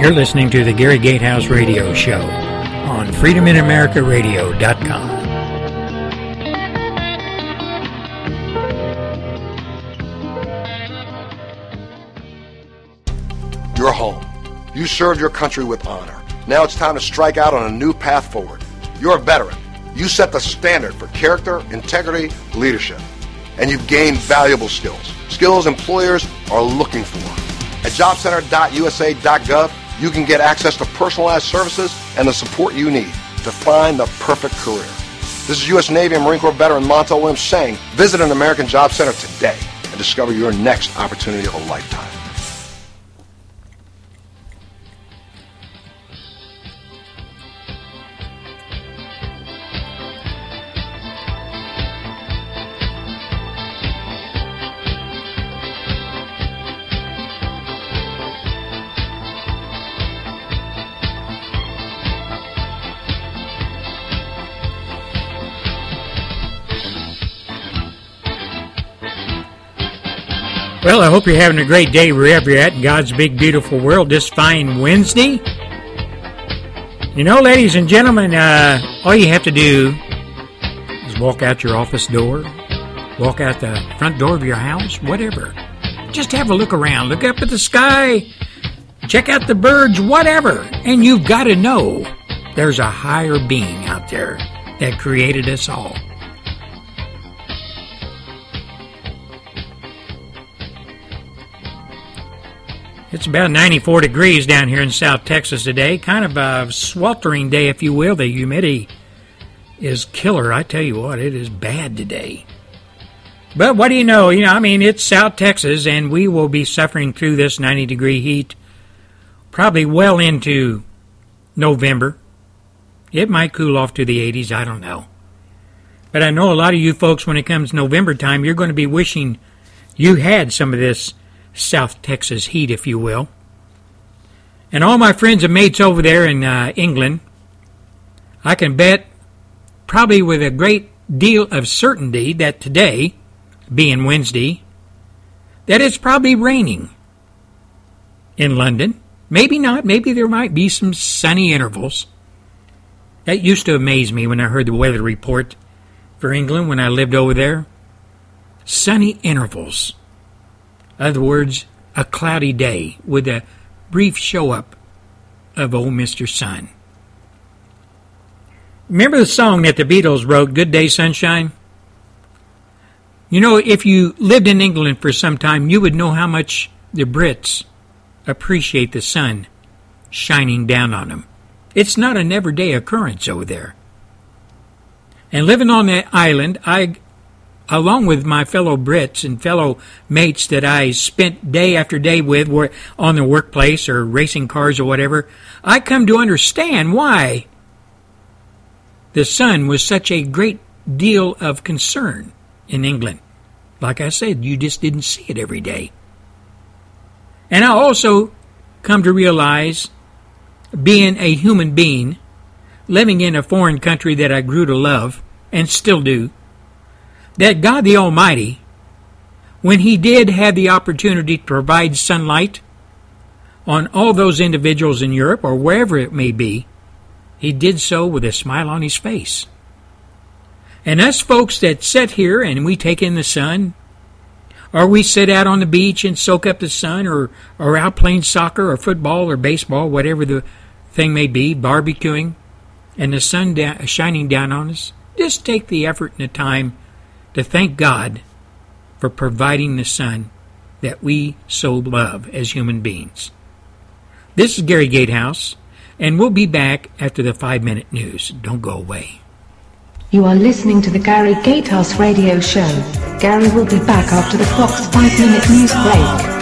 You're listening to the Gary Gatehouse Radio Show on freedominamericaradio.com. You're home. You served your country with honor. Now it's time to strike out on a new path forward. You're a veteran. You set the standard for character, integrity, leadership. And you've gained valuable skills. Skills employers are looking for. At jobcenter.usa.gov, you can get access to personalized services and the support you need to find the perfect career. This is U.S. Navy and Marine Corps veteran Montel Williams saying, visit an American Job Center today and discover your next opportunity of a lifetime. Well, I hope you're having a great day wherever you're at in God's big, beautiful world this fine Wednesday. You know, ladies and gentlemen, uh, all you have to do is walk out your office door, walk out the front door of your house, whatever. Just have a look around, look up at the sky, check out the birds, whatever. And you've got to know there's a higher being out there that created us all. It's about 94 degrees down here in South Texas today. Kind of a sweltering day, if you will. The humidity is killer. I tell you what, it is bad today. But what do you know? You know, I mean, it's South Texas, and we will be suffering through this 90 degree heat probably well into November. It might cool off to the 80s, I don't know. But I know a lot of you folks, when it comes November time, you're going to be wishing you had some of this South Texas heat, if you will. And all my friends and mates over there in uh, England, I can bet, probably with a great deal of certainty, that today, being Wednesday, that it's probably raining in London. Maybe not. Maybe there might be some sunny intervals. That used to amaze me when I heard the weather report for England when I lived over there. Sunny intervals. In other words, a cloudy day with a brief show up of old Mr. Sun. Remember the song that the Beatles wrote, Good Day Sunshine? You know, if you lived in England for some time, you would know how much the Brits appreciate the sun shining down on them. It's not an everyday occurrence over there. And living on that island, I, along with my fellow Brits and fellow mates that I spent day after day with on the workplace or racing cars or whatever, I come to understand why the sun was such a great deal of concern in England. Like I said, you just didn't see it every day. And I also come to realize, being a human being, living in a foreign country that I grew to love, and still do, that God the Almighty, when He did have the opportunity to provide sunlight on all those individuals in Europe or wherever it may be, He did so with a smile on His face. And us folks that sit here and we take in the sun, or we sit out on the beach and soak up the sun, or, or out playing soccer or football or baseball, whatever the thing may be, barbecuing, and the sun da- shining down on us, just take the effort and the time to thank God for providing the sun that we so love as human beings. This is Gary Gatehouse, and we'll be back after the five minute news. Don't go away. You are listening to the Gary Gatehouse Radio Show. Gary will be back after the Fox 5 Minute News Break.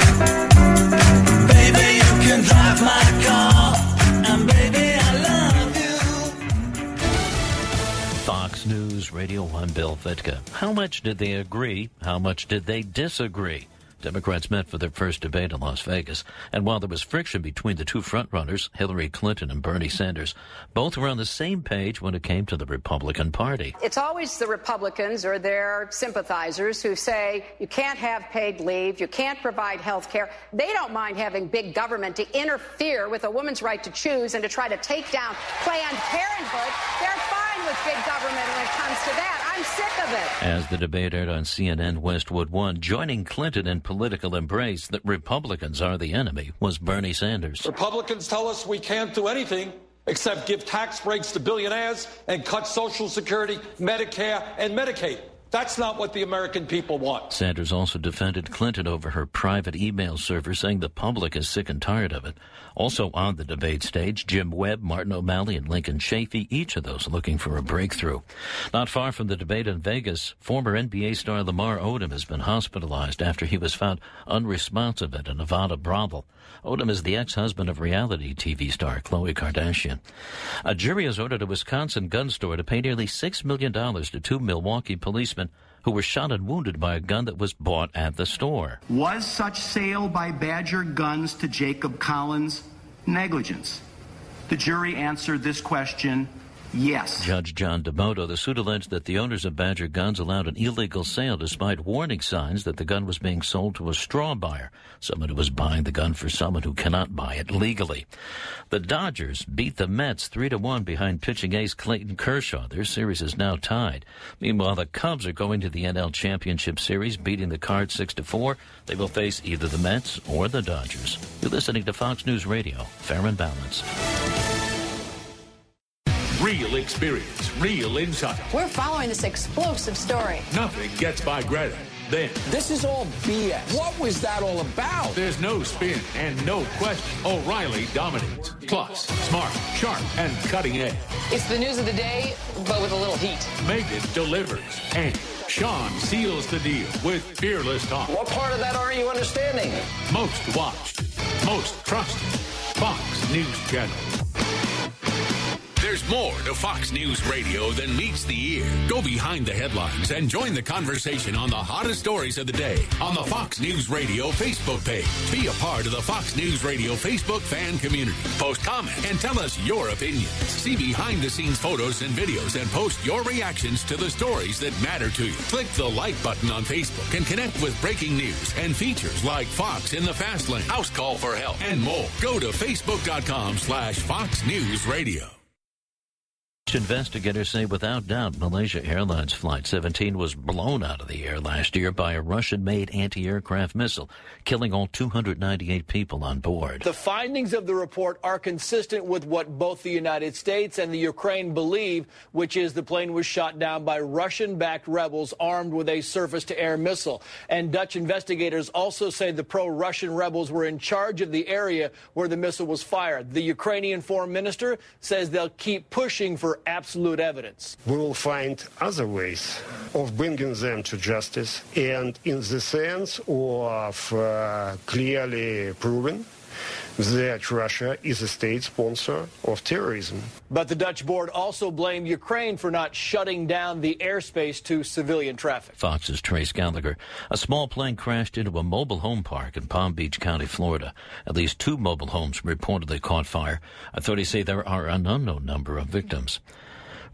I'm Bill Vitka. How much did they agree? How much did they disagree? Democrats met for their first debate in Las Vegas, and while there was friction between the two frontrunners, Hillary Clinton and Bernie Sanders, both were on the same page when it came to the Republican Party. It's always the Republicans or their sympathizers who say you can't have paid leave, you can't provide health care. They don't mind having big government to interfere with a woman's right to choose and to try to take down Planned Parenthood. They're fine with big government when it comes to that. I'm sick of it. As the debate aired on CNN Westwood One, joining Clinton in political embrace that Republicans are the enemy was Bernie Sanders. Republicans tell us we can't do anything except give tax breaks to billionaires and cut Social Security, Medicare, and Medicaid. That's not what the American people want. Sanders also defended Clinton over her private email server, saying the public is sick and tired of it. Also on the debate stage, Jim Webb, Martin O'Malley, and Lincoln Chafee, each of those looking for a breakthrough. Not far from the debate in Vegas, former NBA star Lamar Odom has been hospitalized after he was found unresponsive at a Nevada brothel. Odom is the ex-husband of reality TV star Khloe Kardashian. A jury has ordered a Wisconsin gun store to pay nearly $6 million to two Milwaukee policemen who were shot and wounded by a gun that was bought at the store. Was such sale by Badger Guns to Jacob Collins negligence? The jury answered this question Yes. Judge John DeMoto, the suit alleged that the owners of Badger Guns allowed an illegal sale despite warning signs that the gun was being sold to a straw buyer, someone who was buying the gun for someone who cannot buy it legally. The Dodgers beat the Mets 3 to 1 behind pitching ace Clayton Kershaw. Their series is now tied. Meanwhile, the Cubs are going to the NL Championship Series, beating the Cards 6 to 4. They will face either the Mets or the Dodgers. You're listening to Fox News Radio, fair and balanced. Real experience, real insight. We're following this explosive story. Nothing gets by Greta. Then, This is all BS. What was that all about? there's no spin and no question. O'Reilly dominates. Plus, smart, sharp, and cutting edge. It's the news of the day, but with a little heat. Megyn delivers. And Sean seals the deal with fearless talk. What part of that aren't you understanding? Most watched, most trusted. Fox News Channel. There's more to Fox News Radio than meets the ear. Go behind the headlines and join the conversation on the hottest stories of the day on the Fox News Radio Facebook page. Be a part of the Fox News Radio Facebook fan community. Post comment and tell us your opinions. See behind the scenes photos and videos and post your reactions to the stories that matter to you. Click the like button on Facebook and connect with breaking news and features like Fox in the Fast Lane, House Call for Help, and more. Go to facebook.com slash Fox News Radio. Investigators say without doubt Malaysia Airlines Flight 17 was blown out of the air last year by a Russian made anti aircraft missile, killing all 298 people on board. The findings of the report are consistent with what both the United States and the Ukraine believe, which is the plane was shot down by Russian backed rebels armed with a surface to air missile. And Dutch investigators also say the pro Russian rebels were in charge of the area where the missile was fired. The Ukrainian foreign minister says they'll keep pushing for absolute evidence. We will find other ways of bringing them to justice and in the sense of uh, clearly proving that Russia is a state sponsor of terrorism. But the Dutch board also blamed Ukraine for not shutting down the airspace to civilian traffic. Fox's Trace Gallagher. A small plane crashed into a mobile home park in Palm Beach County, Florida. At least two mobile homes reportedly caught fire. Authorities say there are an unknown number of victims.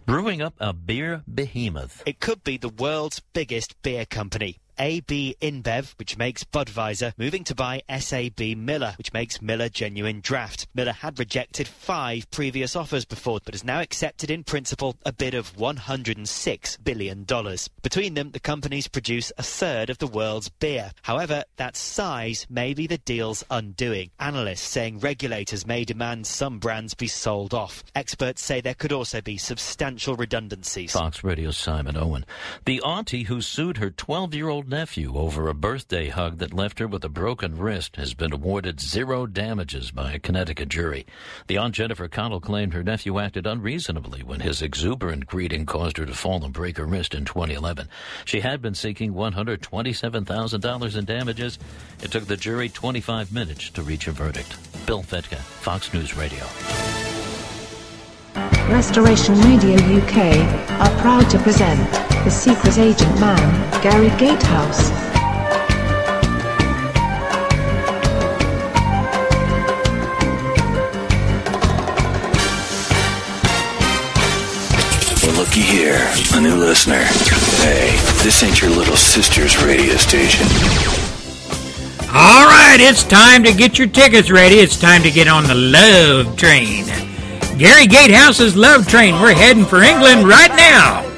Brewing up a beer behemoth. It could be the world's biggest beer company. AB InBev, which makes Budweiser, moving to buy SAB Miller, which makes Miller Genuine Draft. Miller had rejected five previous offers before, but has now accepted in principle a bid of $106 billion. Between them, the companies produce a third of the world's beer. However, that size may be the deal's undoing. Analysts saying regulators may demand some brands be sold off. Experts say there could also be substantial redundancies. Fox Radio's Simon Owen. The auntie who sued her 12 year old nephew over a birthday hug that left her with a broken wrist has been awarded zero damages by a Connecticut jury. The aunt Jennifer Connell claimed her nephew acted unreasonably when his exuberant greeting caused her to fall and break her wrist in 2011. She had been seeking $127,000 in damages. It took the jury 25 minutes to reach a verdict. Bill Fetka, Fox News Radio. Restoration Radio UK are proud to present The Secret Agent Man, Gary Gatehouse. Well, looky here, a new listener. Hey, this ain't your little sister's radio station. All right, it's time to get your tickets ready. It's time to get on the love train. Gary Gatehouse's Love Train. We're heading for England right now.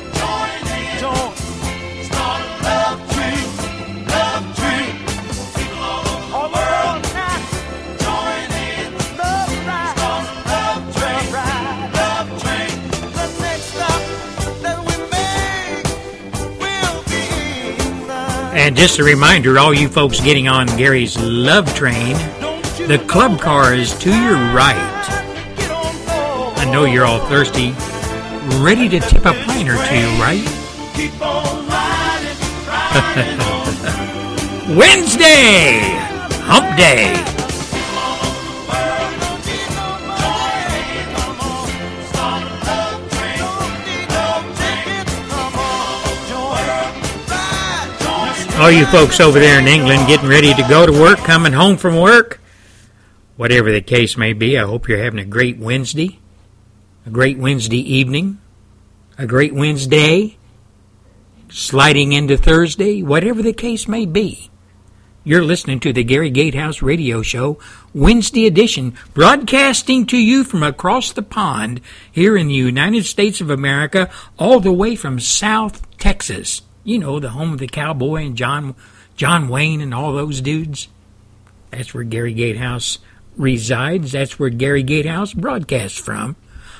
And just a reminder, all you folks getting on Gary's Love Train, the club car is to your right. I know you're all thirsty, ready to tip a pint or two, right? Wednesday, Hump Day. All you folks over there in England getting ready to go to work, coming home from work, whatever the case may be, I hope you're having a great Wednesday, a great Wednesday evening, a great Wednesday, sliding into Thursday, whatever the case may be. You're listening to the Gary Gatehouse Radio Show, Wednesday edition, broadcasting to you from across the pond here in the United States of America, all the way from South Texas. You know, the home of the cowboy and John John Wayne and all those dudes. That's where Gary Gatehouse resides. That's where Gary Gatehouse broadcasts from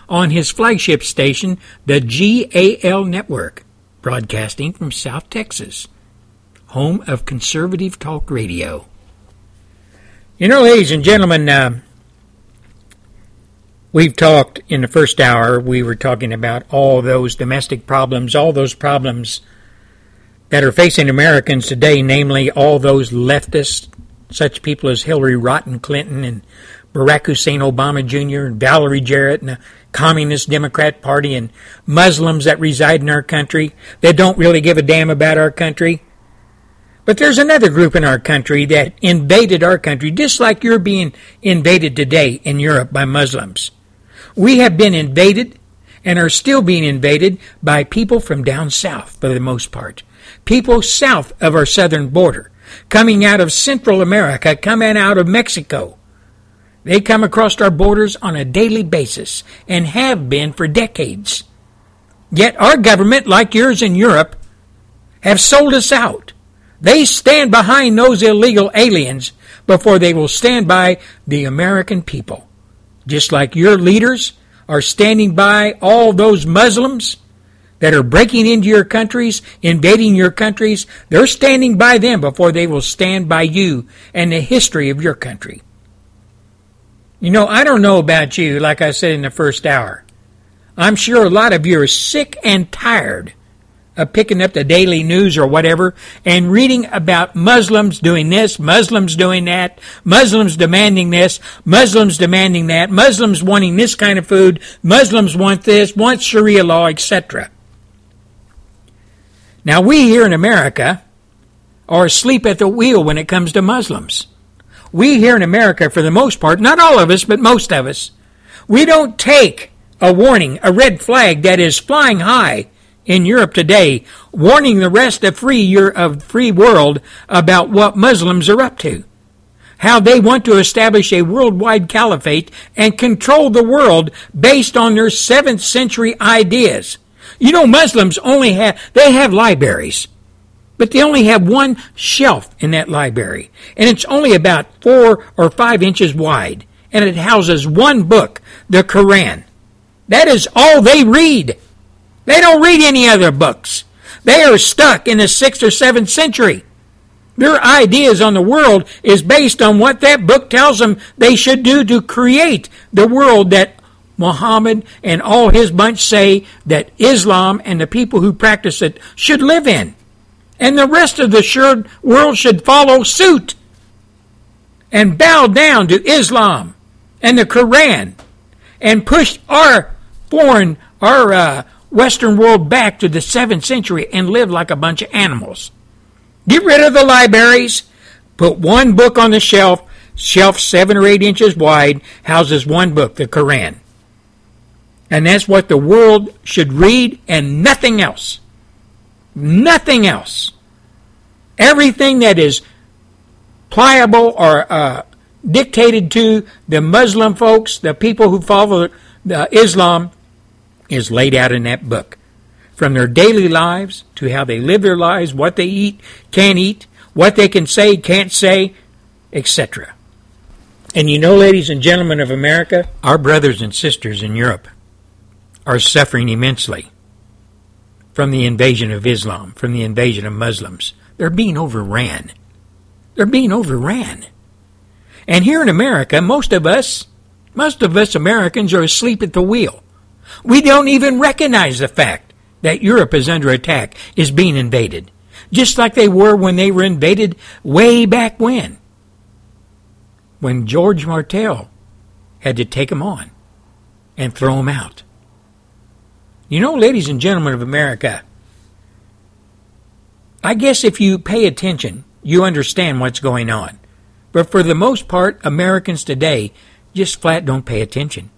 on his flagship station, the GAL Network, broadcasting from South Texas, home of conservative talk radio. You know, ladies and gentlemen, uh, we've talked in the first hour, we were talking about all those domestic problems, all those problems that are facing Americans today, namely all those leftists, such people as Hillary Rotten Clinton and Barack Hussein Obama Jr. and Valerie Jarrett and the Communist Democrat Party and Muslims that reside in our country that don't really give a damn about our country. But there's another group in our country that invaded our country just like you're being invaded today in Europe by Muslims. We have been invaded and are still being invaded by people from down south for the most part people south of our southern border, coming out of Central America, coming out of Mexico. They come across our borders on a daily basis and have been for decades. Yet our government, like yours in Europe, have sold us out. They stand behind those illegal aliens before they will stand by the American people. Just like your leaders are standing by all those Muslims that are breaking into your countries, invading your countries, they're standing by them before they will stand by you and the history of your country. You know, I don't know about you, like I said in the first hour. I'm sure a lot of you are sick and tired of picking up the daily news or whatever and reading about Muslims doing this, Muslims doing that, Muslims demanding this, Muslims demanding that, Muslims wanting this kind of food, Muslims want this, want Sharia law, etc. Now, we here in America are asleep at the wheel when it comes to Muslims. We here in America, for the most part, not all of us, but most of us, we don't take a warning, a red flag that is flying high in Europe today, warning the rest of free of free world about what Muslims are up to. How they want to establish a worldwide caliphate and control the world based on their 7th century ideas. You know, Muslims only have, they have libraries, but they only have one shelf in that library, and it's only about four or five inches wide, and it houses one book, the Quran. That is all they read. They don't read any other books. They are stuck in the sixth or seventh century. Their ideas on the world is based on what that book tells them they should do to create the world that Muhammad and all his bunch say that Islam and the people who practice it should live in. And the rest of the world should follow suit and bow down to Islam and the Quran and push our foreign, our uh, Western world back to the 7th century and live like a bunch of animals. Get rid of the libraries, put one book on the shelf, shelf seven or eight inches wide, houses one book, the Quran. And that's what the world should read and nothing else. Nothing else. Everything that is pliable or uh, dictated to the Muslim folks, the people who follow the Islam, is laid out in that book. From their daily lives to how they live their lives, what they eat, can't eat, what they can say, can't say, etc. And you know, ladies and gentlemen of America, our brothers and sisters in Europe are suffering immensely from the invasion of Islam, from the invasion of Muslims. They're being overran. They're being overran. And here in America, most of us, most of us Americans are asleep at the wheel. We don't even recognize the fact that Europe is under attack, is being invaded, just like they were when they were invaded way back when. When George Martel had to take them on and throw them out. You know, ladies and gentlemen of America, I guess if you pay attention, you understand what's going on. But for the most part, Americans today just flat don't pay attention.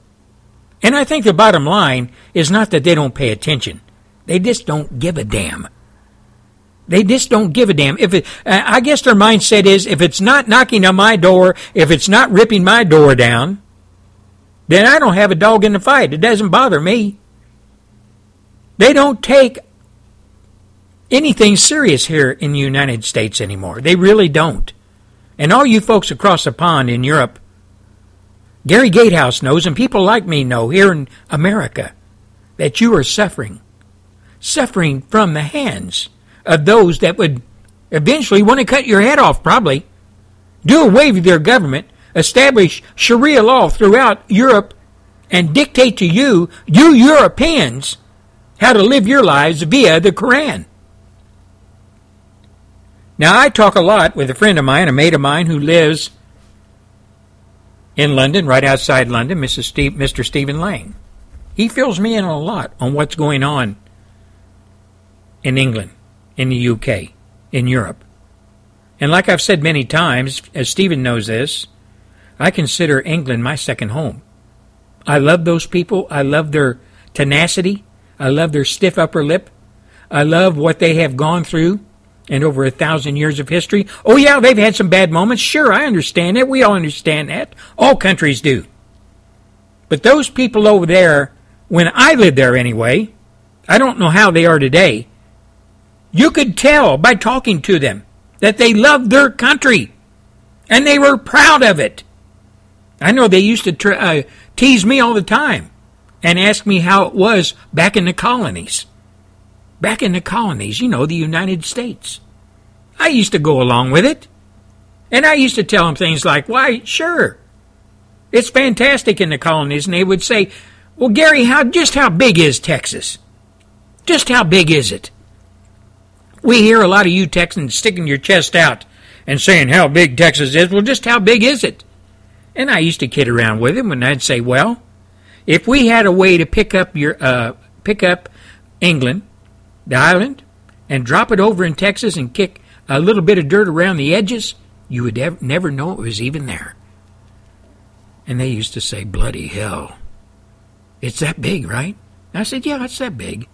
And I think the bottom line is not that they don't pay attention. They just don't give a damn. They just don't give a damn. If it, I guess their mindset is if it's not knocking on my door, if it's not ripping my door down, then I don't have a dog in the fight. It doesn't bother me. They don't take anything serious here in the United States anymore. They really don't. And all you folks across the pond in Europe Gary Gatehouse knows, and people like me know here in America, that you are suffering. Suffering from the hands of those that would eventually want to cut your head off, probably. Do away with their government, establish Sharia law throughout Europe, and dictate to you, you Europeans, how to live your lives via the Quran. Now, I talk a lot with a friend of mine, a mate of mine who lives in London, right outside London, Mrs. Steve, Mr. Stephen Lang. He fills me in a lot on what's going on in England, in the UK, in Europe. And like I've said many times, as Stephen knows this, I consider England my second home. I love those people. I love their tenacity. I love their stiff upper lip. I love what they have gone through and over a thousand years of history. Oh, yeah, they've had some bad moments. Sure, I understand that. We all understand that. All countries do. But those people over there, when I lived there anyway, I don't know how they are today, you could tell by talking to them that they loved their country and they were proud of it. I know they used to uh, tease me all the time and ask me how it was back in the colonies. Back in the colonies, you know, the United States. I used to go along with it. And I used to tell them things like, why, sure, it's fantastic in the colonies. And they would say, well, Gary, how, just how big is Texas? Just how big is it? We hear a lot of you Texans sticking your chest out and saying how big Texas is. Well, just how big is it? And I used to kid around with him, and I'd say, well, if we had a way to pick up your uh, pick up England, the island, and drop it over in Texas and kick a little bit of dirt around the edges, you would ev- never know it was even there. And they used to say, bloody hell. It's that big, right? I said, yeah, it's that big.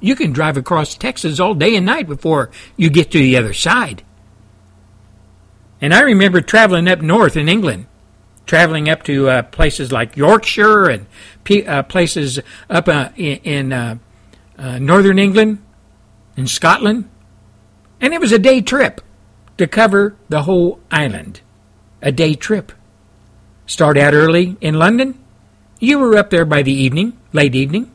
You can drive across Texas all day and night before you get to the other side. And I remember traveling up north in England, traveling up to uh, places like Yorkshire and uh, places up uh, in, in uh, uh, northern England, in Scotland. And it was a day trip to cover the whole island. A day trip. Start out early in London. You were up there by the evening, late evening.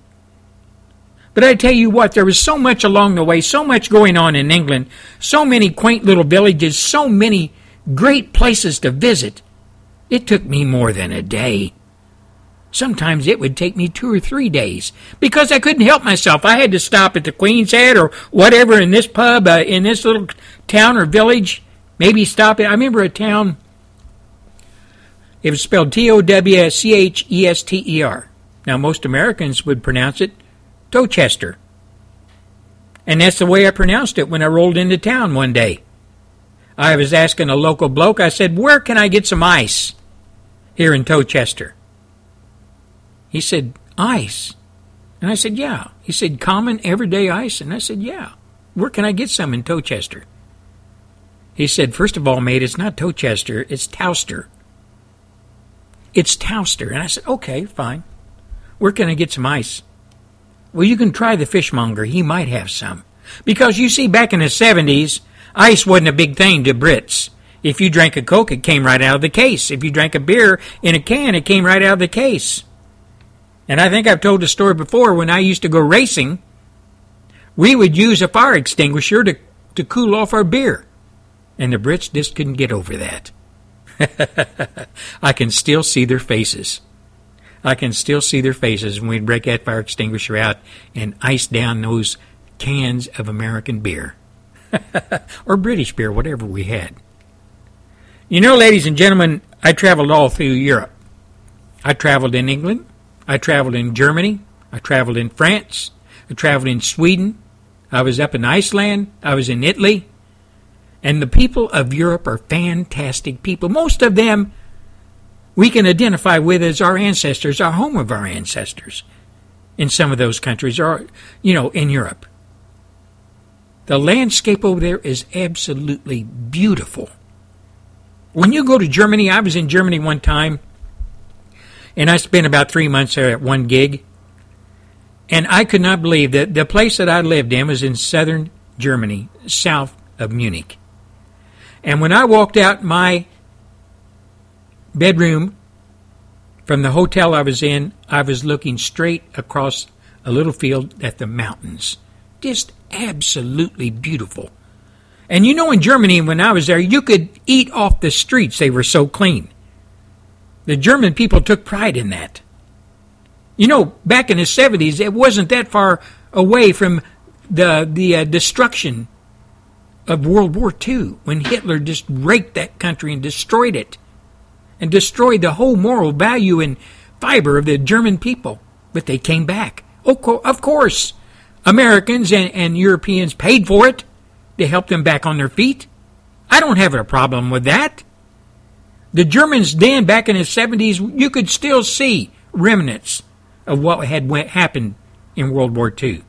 But I tell you what, there was so much along the way, so much going on in England, so many quaint little villages, so many great places to visit. It took me more than a day. Sometimes it would take me two or three days because I couldn't help myself. I had to stop at the Queen's Head or whatever in this pub, uh, in this little town or village. Maybe stop it. I remember a town. It was spelled T O W C H E S T E R. Now, most Americans would pronounce it Towchester. And that's the way I pronounced it when I rolled into town one day. I was asking a local bloke, I said, Where can I get some ice here in Towchester? He said, Ice. And I said, Yeah. He said, Common everyday ice? And I said, Yeah. Where can I get some in Towchester? He said, First of all, mate, it's not Towchester, it's Towster. It's Towster. And I said, Okay, fine. Where can I get some ice? Well, you can try the fishmonger. He might have some. Because you see, back in the 70s, ice wasn't a big thing to Brits. If you drank a Coke, it came right out of the case. If you drank a beer in a can, it came right out of the case. And I think I've told the story before when I used to go racing, we would use a fire extinguisher to, to cool off our beer. And the Brits just couldn't get over that. I can still see their faces. I can still see their faces when we'd break that fire extinguisher out and ice down those cans of American beer. or British beer, whatever we had. You know, ladies and gentlemen, I traveled all through Europe. I traveled in England. I traveled in Germany. I traveled in France. I traveled in Sweden. I was up in Iceland. I was in Italy. And the people of Europe are fantastic people. Most of them we can identify with as our ancestors, our home of our ancestors in some of those countries, or, you know, in Europe. The landscape over there is absolutely beautiful. When you go to Germany, I was in Germany one time, and I spent about three months there at one gig, and I could not believe that the place that I lived in was in southern Germany, south of Munich. And when I walked out my bedroom from the hotel I was in, I was looking straight across a little field at the mountains. Just absolutely beautiful. And you know, in Germany, when I was there, you could eat off the streets, they were so clean. The German people took pride in that. You know, back in the 70s, it wasn't that far away from the, the uh, destruction of World War II when Hitler just raked that country and destroyed it and destroyed the whole moral value and fiber of the German people. But they came back. Of course, Americans and, and Europeans paid for it to help them back on their feet. I don't have a problem with that. The Germans then, back in the 70s, you could still see remnants of what had went, happened in World War II.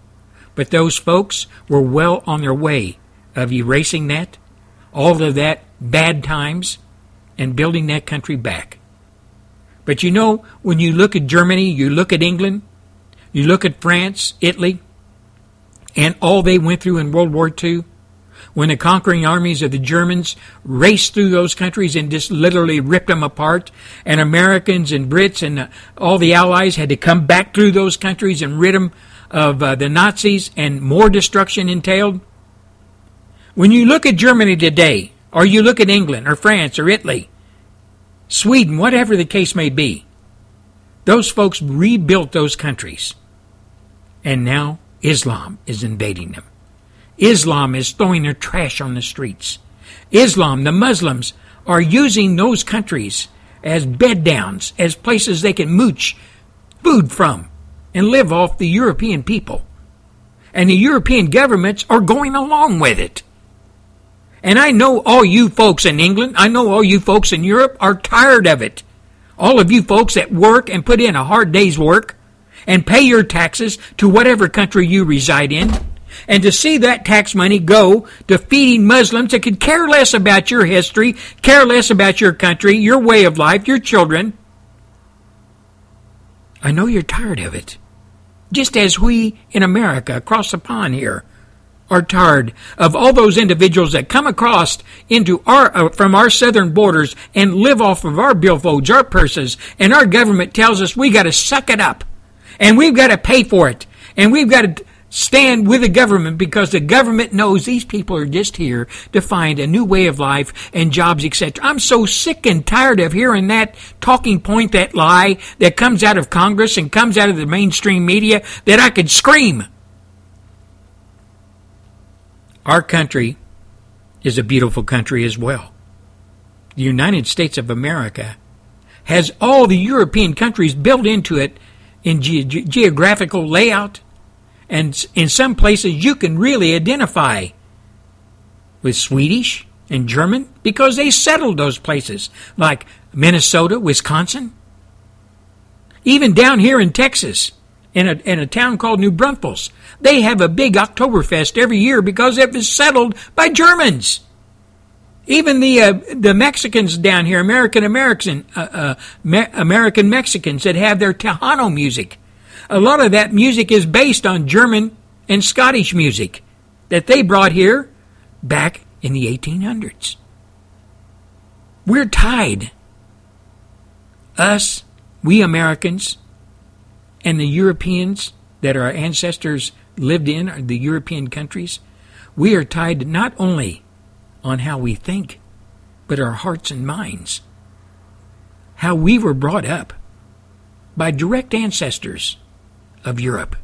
But those folks were well on their way of erasing that, all of that bad times, and building that country back. But you know, when you look at Germany, you look at England, you look at France, Italy, and all they went through in World War II, when the conquering armies of the Germans raced through those countries and just literally ripped them apart, and Americans and Brits and uh, all the Allies had to come back through those countries and rid them of uh, the Nazis, and more destruction entailed. When you look at Germany today, or you look at England, or France, or Italy, Sweden, whatever the case may be, those folks rebuilt those countries. And now Islam is invading them. Islam is throwing their trash on the streets. Islam, the Muslims, are using those countries as bed downs, as places they can mooch food from and live off the European people. And the European governments are going along with it. And I know all you folks in England, I know all you folks in Europe are tired of it. All of you folks that work and put in a hard day's work and pay your taxes to whatever country you reside in and to see that tax money go to feeding Muslims that could care less about your history, care less about your country, your way of life, your children. I know you're tired of it. Just as we in America across the pond here are tired of all those individuals that come across into our uh, from our southern borders and live off of our billfolds, our purses, and our government tells us we got to suck it up and we've got to pay for it and we've got to stand with the government because the government knows these people are just here to find a new way of life and jobs, etc. I'm so sick and tired of hearing that talking point, that lie that comes out of Congress and comes out of the mainstream media that I could scream. Our country is a beautiful country as well. The United States of America has all the European countries built into it in ge- geographical layout, and in some places you can really identify with Swedish and German because they settled those places, like Minnesota, Wisconsin. Even down here in Texas, in a, in a town called New Braunfels, they have a big Oktoberfest every year because it was settled by Germans. Even the uh, the Mexicans down here, American American uh, uh, Me- American Mexicans that have their Tejano music, a lot of that music is based on German and Scottish music that they brought here back in the 1800s. We're tied. Us, we Americans, and the Europeans that our ancestors lived in, the European countries, we are tied not only on how we think, but our hearts and minds. How we were brought up by direct ancestors of Europe.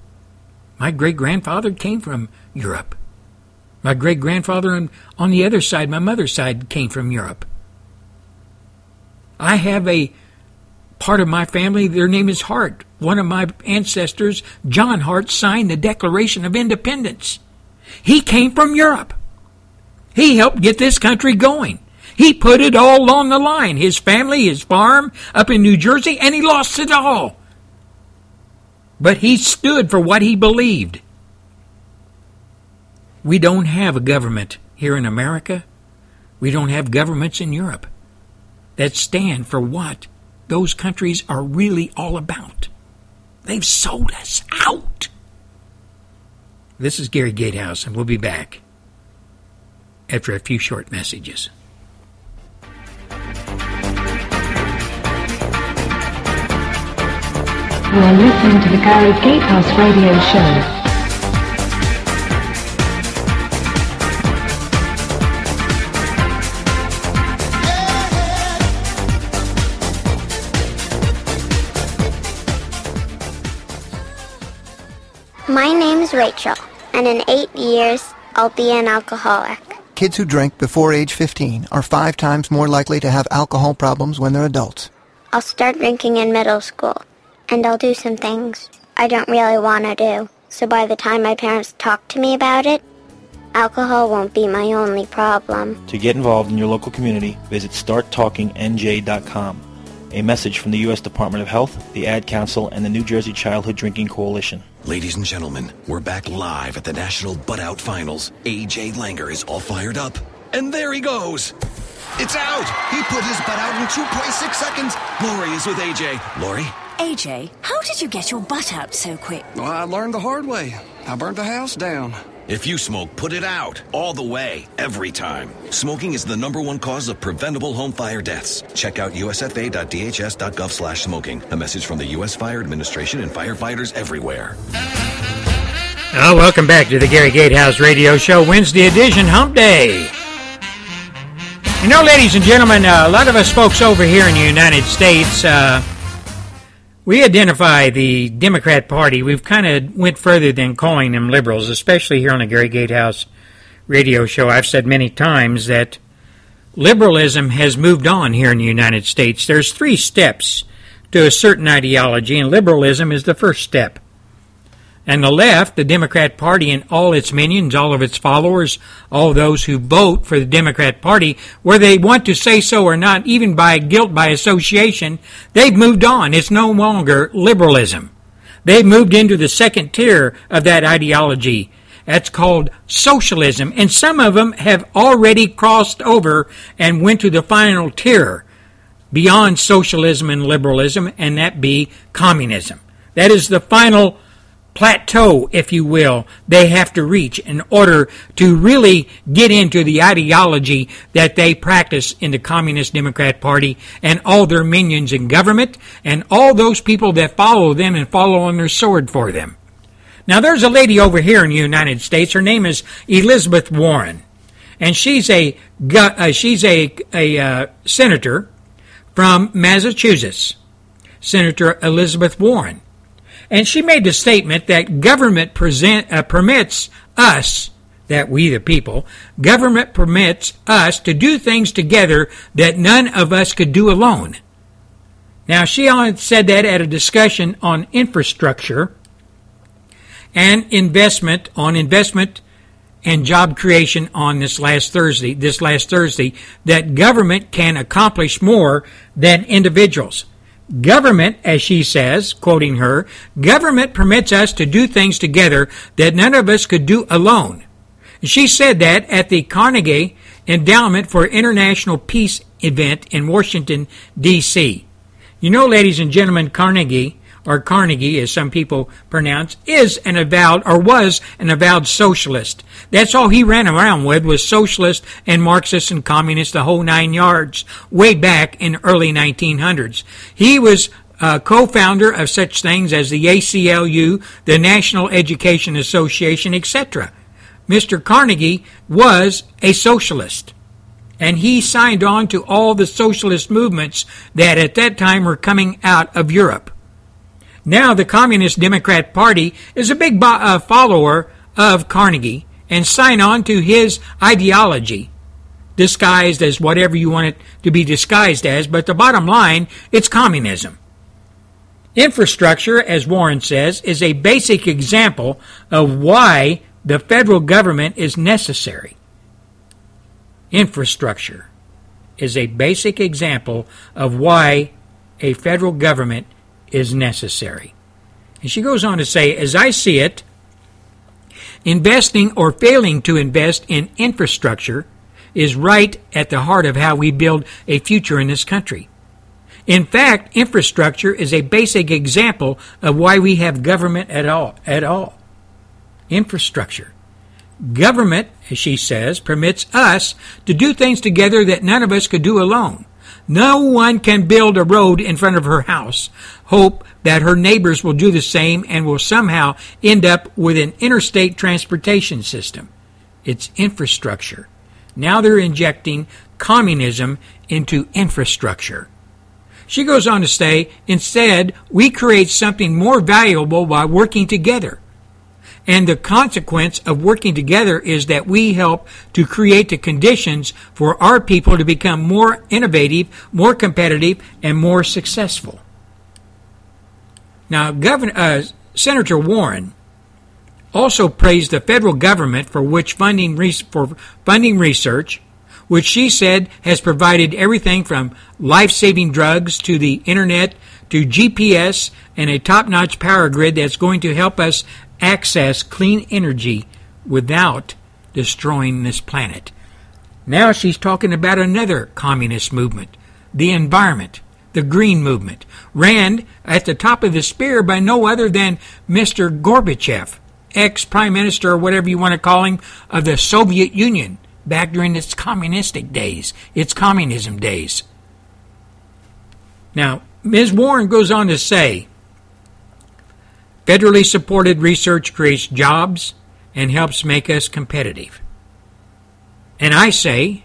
My great grandfather came from Europe. My great grandfather on, on the other side, my mother's side, came from Europe. I have a part of my family, their name is Hart. One of my ancestors, John Hart, signed the Declaration of Independence. He came from Europe. He helped get this country going. He put it all on the line. His family, his farm up in New Jersey, and he lost it all. But he stood for what he believed. We don't have a government here in America. We don't have governments in Europe that stand for what those countries are really all about. They've sold us out. This is Gary Gatehouse, and we'll be back after a few short messages. Are listening to the Gary Gatehouse Radio Show. My name is Rachel, and in eight years, I'll be an alcoholic. Kids who drink before age 15 are five times more likely to have alcohol problems when they're adults. I'll start drinking in middle school, and I'll do some things I don't really want to do. So by the time my parents talk to me about it, alcohol won't be my only problem. To get involved in your local community, visit starttalkingnj.com. A message from the U.S. Department of Health, the Ad Council, and the New Jersey Childhood Drinking Coalition. Ladies and gentlemen, we're back live at the National Butt Out Finals. AJ Langer is all fired up. And there he goes. It's out. He put his butt out in 2.6 seconds. Lori is with AJ. Lori? AJ, how did you get your butt out so quick? Well, I learned the hard way. I burnt the house down. If you smoke, put it out. All the way. Every time. Smoking is the number one cause of preventable home fire deaths. Check out usfa.dhs.gov slash smoking. A message from the U.S. Fire Administration and firefighters everywhere. Oh, welcome back to the Gary Gatehouse Radio Show, Wednesday edition, Hump Day. You know, ladies and gentlemen, uh, a lot of us folks over here in the United States, uh, we identify the Democrat Party. We've kind of went further than calling them liberals, especially here on the Gary Gatehouse radio show. I've said many times that liberalism has moved on here in the United States. There's three steps to a certain ideology, and liberalism is the first step. And the left, the Democrat Party and all its minions, all of its followers, all those who vote for the Democrat Party, whether they want to say so or not, even by guilt by association, they've moved on. It's no longer liberalism. They've moved into the second tier of that ideology. That's called socialism. And some of them have already crossed over and went to the final tier beyond socialism and liberalism, and that be communism. That is the final plateau, if you will, they have to reach in order to really get into the ideology that they practice in the Communist Democrat Party and all their minions in government and all those people that follow them and follow on their sword for them. Now, there's a lady over here in the United States. Her name is Elizabeth Warren, and she's a uh, she's a a uh, senator from Massachusetts, Senator Elizabeth Warren. And she made the statement that government present, uh, permits us, that we the people, government permits us to do things together that none of us could do alone. Now, she said that at a discussion on infrastructure and investment, on investment and job creation on this last Thursday, this last Thursday, that government can accomplish more than individuals. Government, as she says, quoting her, government permits us to do things together that none of us could do alone. She said that at the Carnegie Endowment for International Peace event in Washington, D.C. You know, ladies and gentlemen, Carnegie or Carnegie, as some people pronounce, is an avowed or was an avowed socialist. That's all he ran around with was socialist and Marxist and communist, the whole nine yards, way back in early 1900s. He was a co-founder of such things as the ACLU, the National Education Association, etc. Mr. Carnegie was a socialist. And he signed on to all the socialist movements that at that time were coming out of Europe. Now, the Communist Democrat Party is a big bo- uh, follower of Carnegie and sign on to his ideology, disguised as whatever you want it to be disguised as, but the bottom line, it's communism. Infrastructure, as Warren says, is a basic example of why the federal government is necessary. Infrastructure is a basic example of why a federal government is necessary. And she goes on to say, as I see it, investing or failing to invest in infrastructure is right at the heart of how we build a future in this country. In fact, infrastructure is a basic example of why we have government at all. At all. Infrastructure. Government, as she says, permits us to do things together that none of us could do alone. No one can build a road in front of her house, hope that her neighbors will do the same, and will somehow end up with an interstate transportation system. It's infrastructure. Now they're injecting communism into infrastructure. She goes on to say, instead, we create something more valuable by working together. And the consequence of working together is that we help to create the conditions for our people to become more innovative, more competitive, and more successful. Now, Governor, uh, Senator Warren also praised the federal government for which funding for funding research, which she said has provided everything from life saving drugs to the internet to GPS and a top notch power grid that's going to help us access clean energy without destroying this planet. Now she's talking about another communist movement, the environment, the green movement, ran at the top of the spear by no other than Mr. Gorbachev, ex prime minister or whatever you want to call him of the Soviet Union back during its communistic days, its communism days. Now, Ms. Warren goes on to say federally supported research creates jobs and helps make us competitive. And I say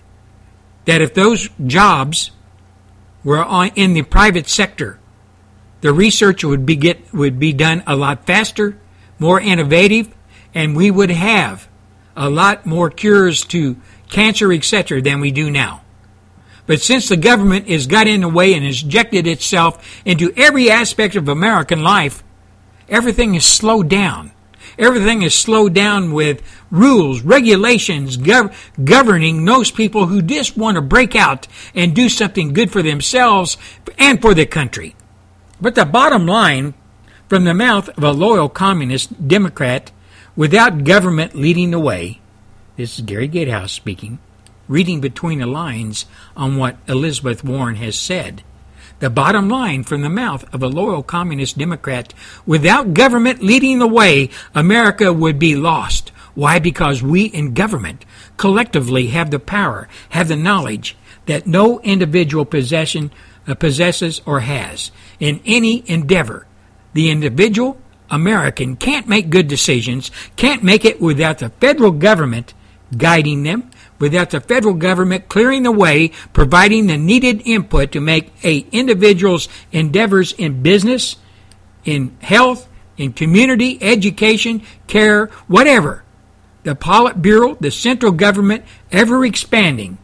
that if those jobs were in the private sector, the research would be get would be done a lot faster, more innovative, and we would have a lot more cures to cancer, etc., than we do now. But since the government has got in the way and has injected itself into every aspect of American life, everything is slowed down. Everything is slowed down with rules, regulations, gov- governing those people who just want to break out and do something good for themselves and for the country. But the bottom line, from the mouth of a loyal communist Democrat, without government leading the way, this is Gary Gatehouse speaking, reading between the lines on what Elizabeth Warren has said. The bottom line from the mouth of a loyal communist Democrat without government leading the way, America would be lost. Why? Because we in government collectively have the power, have the knowledge that no individual possession uh, possesses or has in any endeavor. The individual American can't make good decisions, can't make it without the federal government guiding them, without the federal government clearing the way, providing the needed input to make a individual's endeavors in business, in health, in community, education, care, whatever. The Politburo, the central government, ever expanding,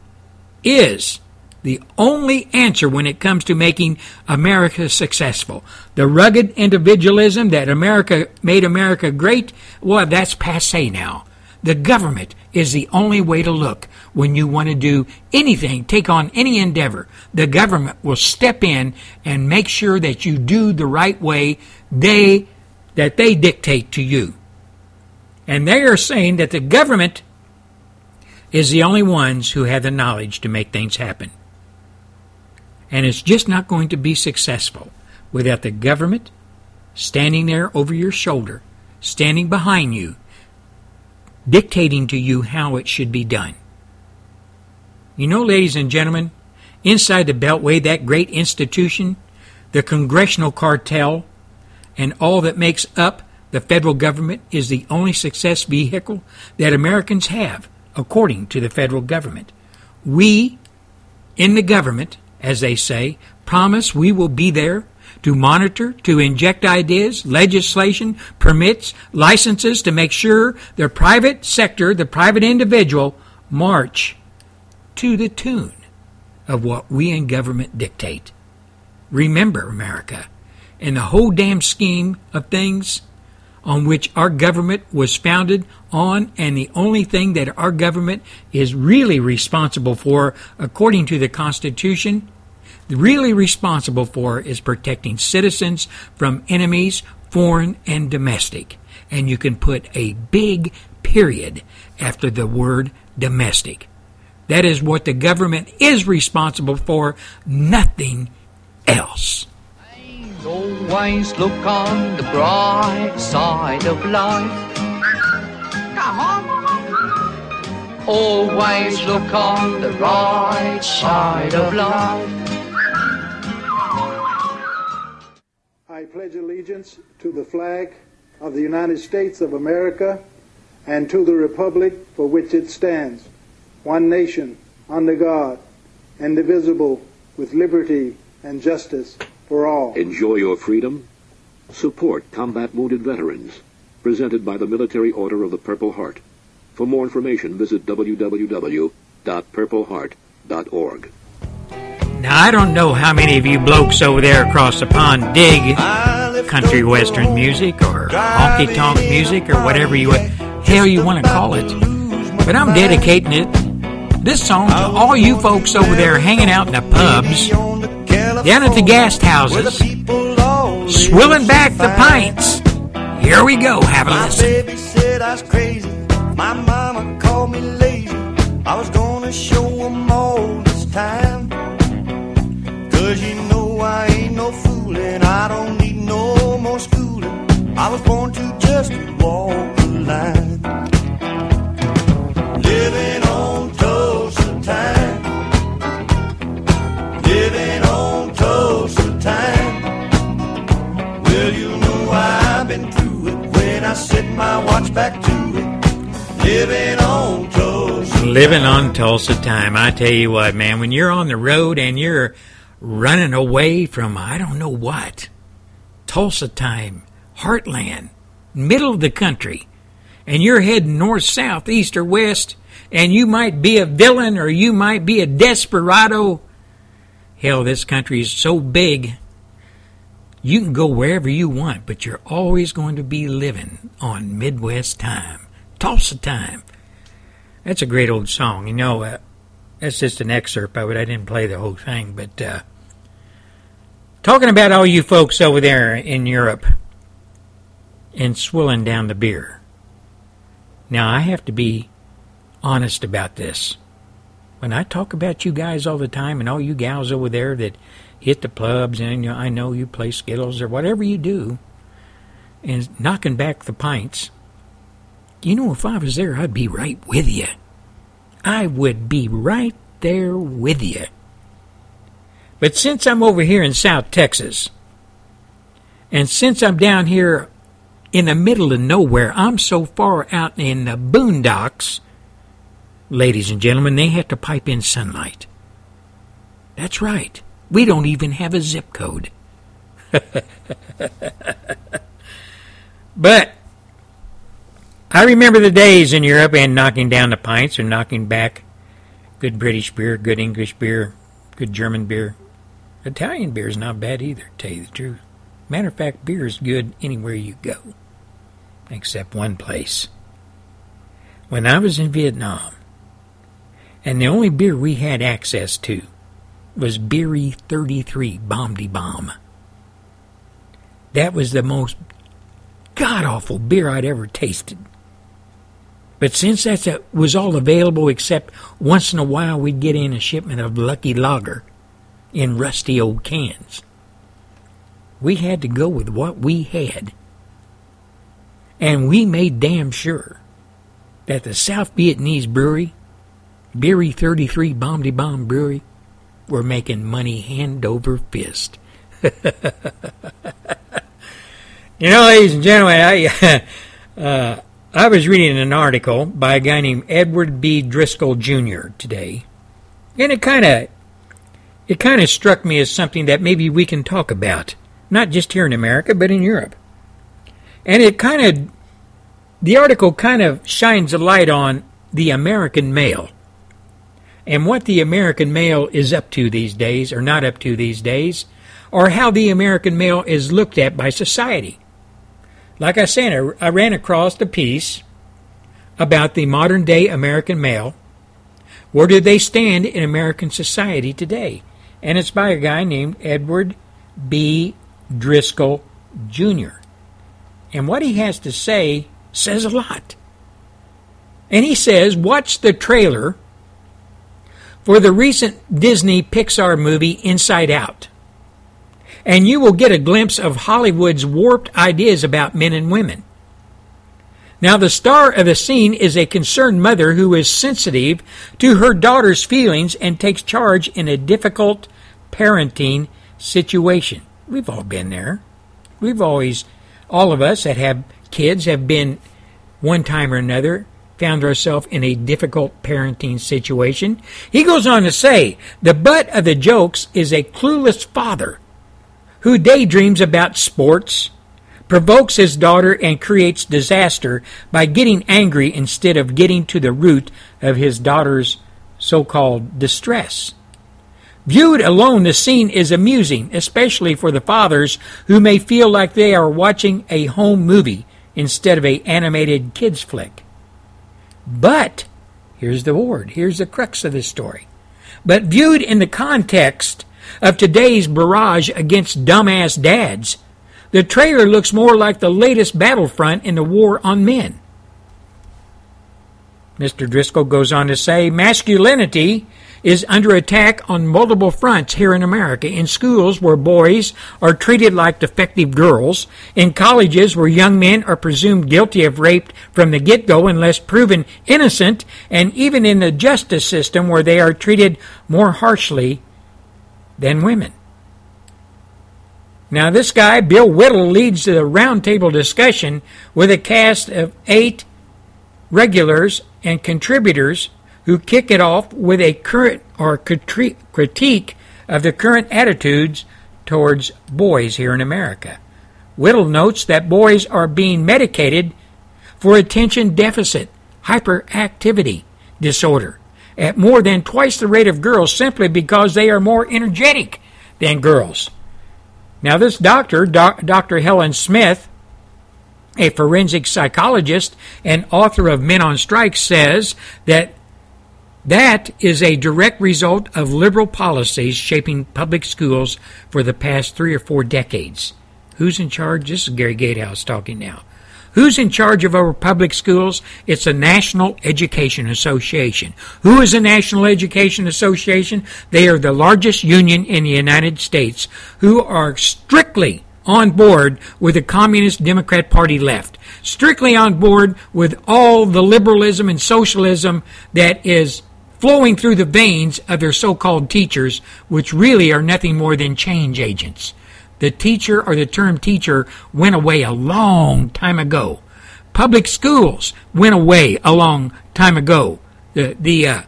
is the only answer when it comes to making America successful. The rugged individualism that America made America great, well, that's passe now. The government is the only way to look when you want to do anything, take on any endeavor. The government will step in and make sure that you do the right way they that they dictate to you. And they are saying that the government is the only ones who have the knowledge to make things happen. And it's just not going to be successful without the government standing there over your shoulder, standing behind you, dictating to you how it should be done. You know, ladies and gentlemen, inside the Beltway, that great institution, the congressional cartel, and all that makes up the federal government is the only success vehicle that Americans have, according to the federal government. We, in the government, as they say, promise we will be there to monitor, to inject ideas, legislation, permits, licenses to make sure the private sector, the private individual, march to the tune of what we in government dictate. Remember, America, in the whole damn scheme of things on which our government was founded on, and the only thing that our government is really responsible for, according to the Constitution, really responsible for is protecting citizens from enemies, foreign and domestic. And you can put a big period after the word domestic. That is what the government is responsible for, nothing else. Always look on the bright side of life. Come on. Always look on the right side of life. I pledge allegiance to the flag of the United States of America and to the republic for which it stands, one nation, under God, indivisible, with liberty and justice for all. Enjoy your freedom. Support combat wounded veterans. Presented by the Military Order of the Purple Heart. For more information, visit www.purpleheart.org. Now, I don't know how many of you blokes over there across the pond dig country western music or honky tonk music or whatever you hell you want to call it, but I'm dedicating it This song to all you folks over there hanging out in the pubs, down at the gas houses, swilling back the pints. Here we go. Have a My listen. baby said I was crazy. My mama called me lazy. I was gonna show 'em all this time. Cause you know I ain't no fooling. I don't need no more schooling. I was born to just walk the line. Living on Tulsa time. Living on Tulsa time. Well, you know I've been through it when I set my watch back to it. Living on Tulsa. Living on Tulsa time. I tell you what, man, when you're on the road and you're running away from I don't know what, Tulsa time, heartland, middle of the country, and you're heading north, south, east, or west, and you might be a villain or you might be a desperado. Hell, this country is so big. You can go wherever you want, but you're always going to be living on Midwest time, Tulsa time. That's a great old song. You know, uh, that's just an excerpt of it. I didn't play the whole thing, but uh, talking about all you folks over there in Europe and swilling down the beer. Now, I have to be honest about this. When I talk about you guys all the time and all you gals over there that hit the clubs and you know, I know you play Skittles or whatever you do and knocking back the pints, you know, if I was there, I'd be right with you. I would be right there with you. But since I'm over here in South Texas, and since I'm down here in the middle of nowhere, I'm so far out in the boondocks, ladies and gentlemen, they have to pipe in sunlight. That's right. We don't even have a zip code. but I remember the days in Europe and knocking down the pints or knocking back good British beer, good English beer, good German beer. Italian beer is not bad either, to tell you the truth. Matter of fact, beer is good anywhere you go, except one place. When I was in Vietnam, and the only beer we had access to was Beery 33 Bomby Bomb. That was the most god awful beer I'd ever tasted. But since that was all available, except once in a while we'd get in a shipment of Lucky Lager in rusty old cans, we had to go with what we had. And we made damn sure that the South Vietnamese brewery, Beery 33 Bomby Bomb Brewery, were making money hand over fist. you know, ladies and gentlemen, I. Uh, I was reading an article by a guy named Edward B. Driscoll Jr. today, and it kind of it kind of struck me as something that maybe we can talk about, not just here in America, but in Europe. And it kind of the article kind of shines a light on the American male and what the American male is up to these days, or not up to these days, or how the American male is looked at by society. Like I said, I, ran across a piece about the modern day American male. Where do they stand in American society today? And it's by a guy named Edward B. Driscoll Jr. And what he has to say says a lot. And he says, watch the trailer for the recent Disney Pixar movie Inside Out and you will get a glimpse of Hollywood's warped ideas about men and women. Now, the star of the scene is a concerned mother who is sensitive to her daughter's feelings and takes charge in a difficult parenting situation. We've all been there. We've always, all of us that have kids, have been one time or another found ourselves in a difficult parenting situation. He goes on to say, the butt of the jokes is a clueless father who daydreams about sports, provokes his daughter, and creates disaster by getting angry instead of getting to the root of his daughter's so called distress. Viewed alone, the scene is amusing, especially for the fathers who may feel like they are watching a home movie instead of a animated kids flick. But Here's the word. Here's the crux of this story. But viewed in the context of today's barrage against dumbass dads, the trailer looks more like the latest battlefront in the war on men. Mr. Driscoll goes on to say masculinity is under attack on multiple fronts here in America. In schools where boys are treated like defective girls, in colleges where young men are presumed guilty of rape from the get go unless proven innocent, and even in the justice system where they are treated more harshly than women. Now, this guy, Bill Whittle, leads the roundtable discussion with a cast of eight regulars and contributors who kick it off with a current or critique of the current attitudes towards boys here in America. Whittle notes that boys are being medicated for attention deficit hyperactivity disorder at more than twice the rate of girls simply because they are more energetic than girls. Now, this doctor, doc, Dr. Helen Smith, a forensic psychologist and author of Men on Strike, says that that is a direct result of liberal policies shaping public schools for the past three or four decades. Who's in charge? This is Gary Gatehouse talking now. Who's in charge of our public schools? It's the National Education Association. Who is the National Education Association? They are the largest union in the United States who are strictly on board with the Communist Democrat Party left, strictly on board with all the liberalism and socialism that is flowing through the veins of their so called teachers, which really are nothing more than change agents. The teacher or the term teacher went away a long time ago. Public schools went away a long time ago. The, the uh,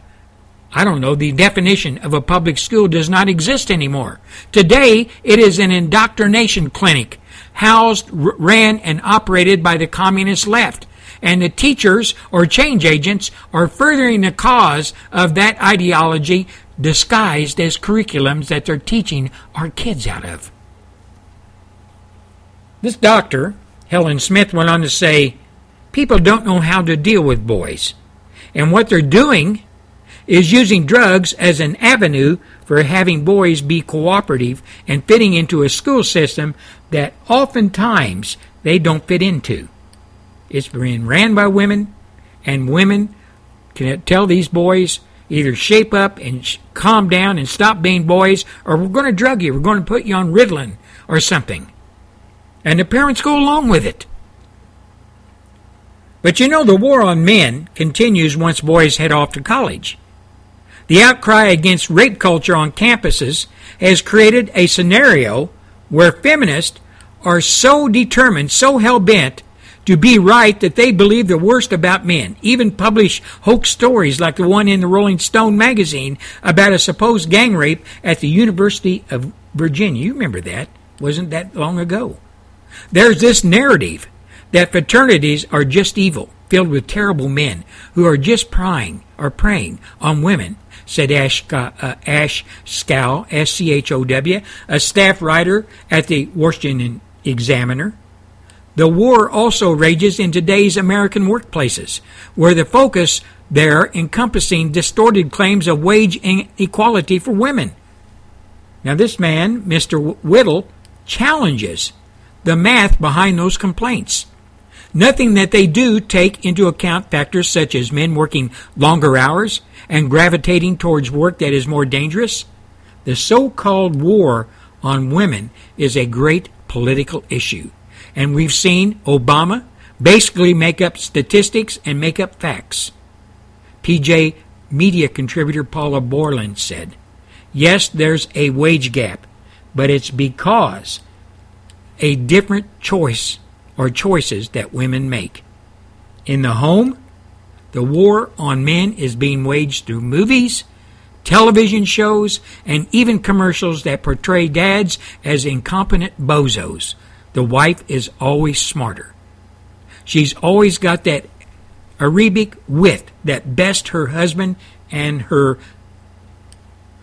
I don't know, the definition of a public school does not exist anymore. Today, it is an indoctrination clinic housed, ran, and operated by the communist left and the teachers or change agents are furthering the cause of that ideology disguised as curriculums that they're teaching our kids out of. This doctor, Helen Smith, went on to say, People don't know how to deal with boys. And what they're doing is using drugs as an avenue for having boys be cooperative and fitting into a school system that oftentimes they don't fit into. It's being ran by women, and women can tell these boys either shape up and sh- calm down and stop being boys, or we're going to drug you. We're going to put you on Ritalin or something. And the parents go along with it. But you know, the war on men continues once boys head off to college. The outcry against rape culture on campuses has created a scenario where feminists are so determined, so hell bent to be right that they believe the worst about men, even publish hoax stories like the one in the Rolling Stone magazine about a supposed gang rape at the University of Virginia. You remember that? Wasn't that long ago? There's this narrative that fraternities are just evil, filled with terrible men who are just prying or preying on women, said Ashe, uh, Ashe Schow, S C H O W, a staff writer at the Washington Examiner. The war also rages in today's American workplaces, where the focus there encompassing distorted claims of wage inequality for women. Now, this man, Mr. Whittle, challenges the math behind those complaints. Nothing that they do take into account factors such as men working longer hours and gravitating towards work that is more dangerous. The so called war on women is a great political issue and we've seen Obama basically make up statistics and make up facts. PJ media contributor Paula Bolyard said, Yes, there's a wage gap, but it's because a different choice or choices that women make. In the home, the war on men is being waged through movies, television shows, and even commercials that portray dads as incompetent bozos the wife is always smarter. She's always got that Arabic wit that best her husband and her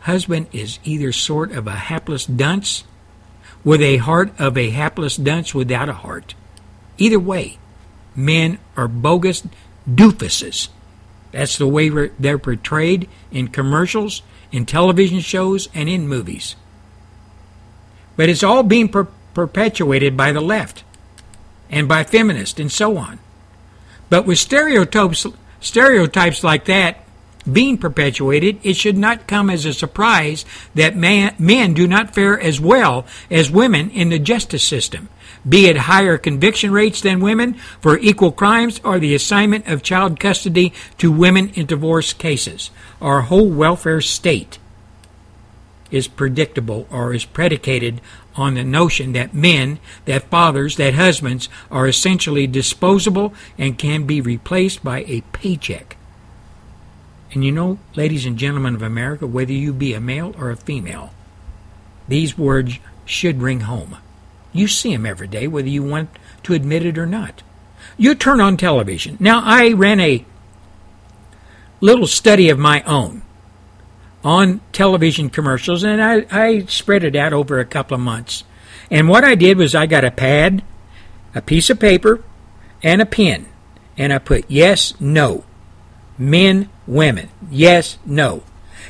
husband is either sort of a hapless dunce with a heart of a hapless dunce without a heart. Either way, men are bogus doofuses. That's the way they're portrayed in commercials, in television shows, and in movies. But it's all being per- perpetuated by the left and by feminists and so on. But with stereotypes, stereotypes like that being perpetuated, it should not come as a surprise that man, men do not fare as well as women in the justice system, be it higher conviction rates than women for equal crimes or the assignment of child custody to women in divorce cases. Our whole welfare state is predictable or is predicated on the notion that men, that fathers, that husbands are essentially disposable and can be replaced by a paycheck. And you know, ladies and gentlemen of America, whether you be a male or a female, these words should ring home. You see them every day, whether you want to admit it or not. You turn on television. Now, I ran a little study of my own on television commercials, and I, I spread it out over a couple of months. And what I did was I got a pad, a piece of paper, and a pen, and I put yes, no, men, women, yes, no.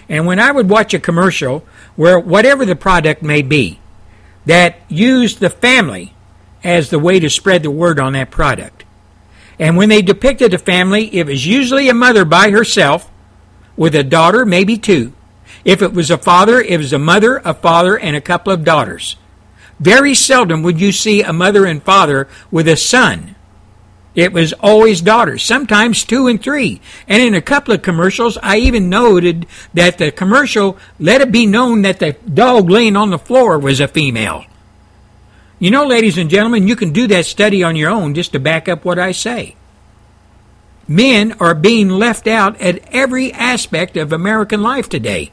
And when I would watch a commercial where whatever the product may be, that used the family as the way to spread the word on that product. And when they depicted a family, it was usually a mother by herself with a daughter, maybe two, if it was a father, it was a mother, a father, and a couple of daughters. Very seldom would you see a mother and father with a son. It was always daughters, sometimes two and three. And in a couple of commercials, I even noted that the commercial let it be known that the dog laying on the floor was a female. You know, ladies and gentlemen, you can do that study on your own just to back up what I say. Men are being left out at every aspect of American life today.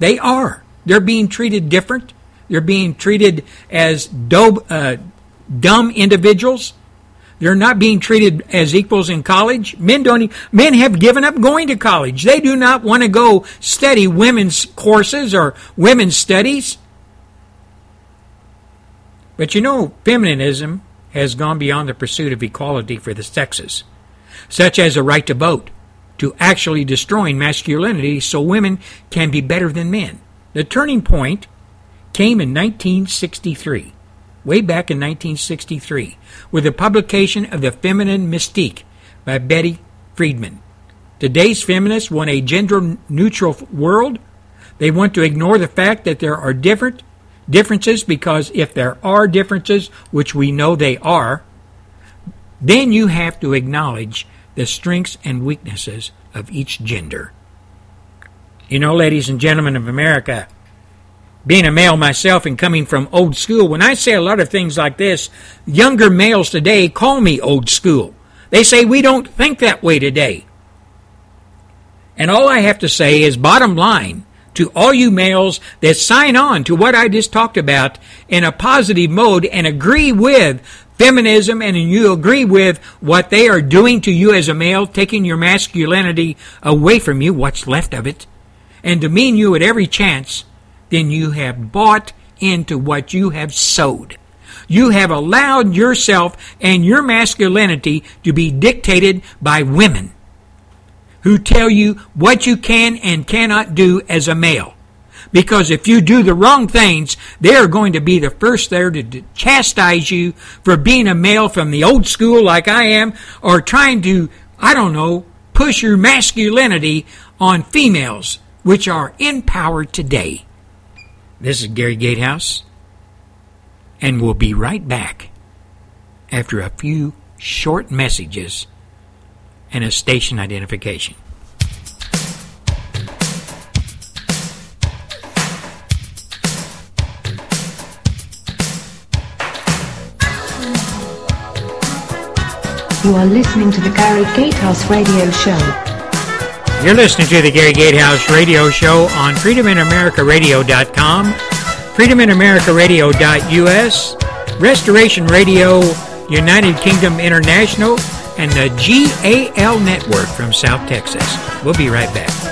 They are. They're being treated different. They're being treated as dope, uh, dumb individuals. They're not being treated as equals in college. Men don't. Men have given up going to college. They do not want to go study women's courses or women's studies. But you know, feminism has gone beyond the pursuit of equality for the sexes, such as a right to vote, to actually destroying masculinity so women can be better than men. The turning point came in 1963, way back in 1963, with the publication of The Feminine Mystique by Betty Friedan. Today's feminists want a gender neutral world. They want to ignore the fact that there are different differences because if there are differences, which we know they are, then you have to acknowledge the strengths and weaknesses of each gender. You know, ladies and gentlemen of America, being a male myself and coming from old school, when I say a lot of things like this, younger males today call me old school. They say we don't think that way today. And all I have to say is bottom line to all you males that sign on to what I just talked about in a positive mode and agree with feminism and you agree with what they are doing to you as a male, taking your masculinity away from you, what's left of it, and demean you at every chance, then you have bought into what you have sowed. You have allowed yourself and your masculinity to be dictated by women who tell you what you can and cannot do as a male. Because if you do the wrong things, they are going to be the first there to chastise you for being a male from the old school like I am, or trying to, I don't know, push your masculinity on females, which are in power today. This is Gary Gatehouse, and we'll be right back after a few short messages and a station identification. You are listening to the Gary Gatehouse Radio Show. You're listening to the Gary Gatehouse Radio Show on FreedomInAmericaRadio.com, FreedomInAmericaRadio.us, Restoration Radio United Kingdom International, and the GAL Network from South Texas. We'll be right back.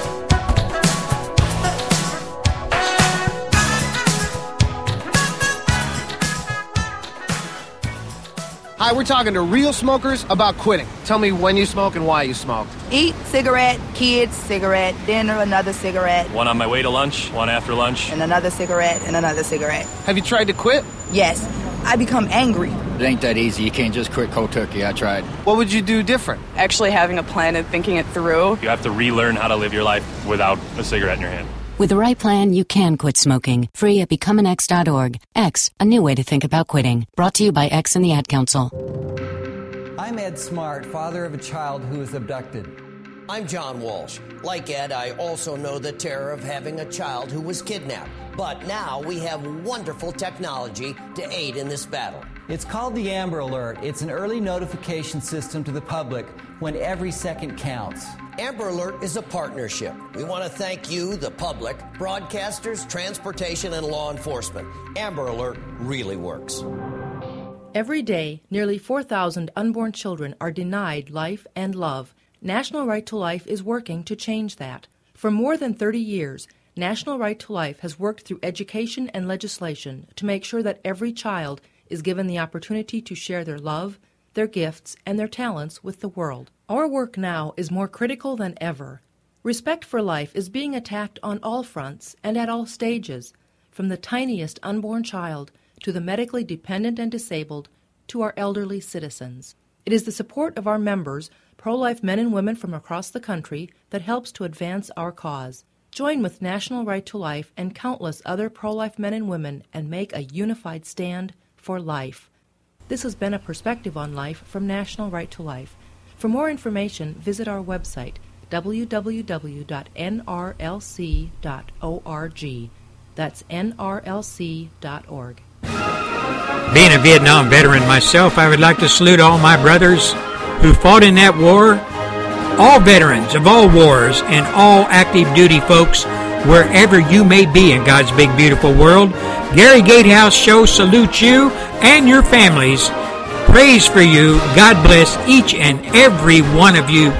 Hi, we're talking to real smokers about quitting. Tell me when you smoke and why you smoke. Eat, cigarette, kids, cigarette, dinner, another cigarette, One on my way to lunch, one after lunch. and another cigarette, and another cigarette. Have you tried to quit? Yes, I become angry. It ain't that easy. You can't just quit cold turkey. I tried. What would you do different? Actually having a plan and thinking it through. You have to relearn how to live your life without a cigarette in your hand. With the right plan, you can quit smoking. Free at becomeanx.org. X, a new way to think about quitting. Brought to you by X and the Ad Council. I'm Ed Smart, father of a child who was abducted. I'm John Walsh. Like Ed, I also know the terror of having a child who was kidnapped. But now we have wonderful technology to aid in this battle. It's called the Amber Alert. It's an early notification system to the public when every second counts. Amber Alert is a partnership. We want to thank you, the public, broadcasters, transportation, and law enforcement. Amber Alert really works. Every day, nearly 4,000 unborn children are denied life and love. National Right to Life is working to change that. For more than 30 years, National Right to Life has worked through education and legislation to make sure that every child is given the opportunity to share their love, their gifts, and their talents with the world. Our work now is more critical than ever. Respect for life is being attacked on all fronts and at all stages, from the tiniest unborn child to the medically dependent and disabled to our elderly citizens. It is the support of our members, pro life men and women from across the country, that helps to advance our cause. Join with National Right to Life and countless other pro life men and women and make a unified stand for life. This has been a perspective on life from National Right to Life. For more information, visit our website www.nrlc.org. That's nrlc.org. Being a Vietnam veteran myself, I would like to salute all my brothers who fought in that war, all veterans of all wars, and all active duty folks wherever you may be in God's big beautiful world. Gary Gatehouse Show salutes you and your families. Praise for you. God bless each and every one of you.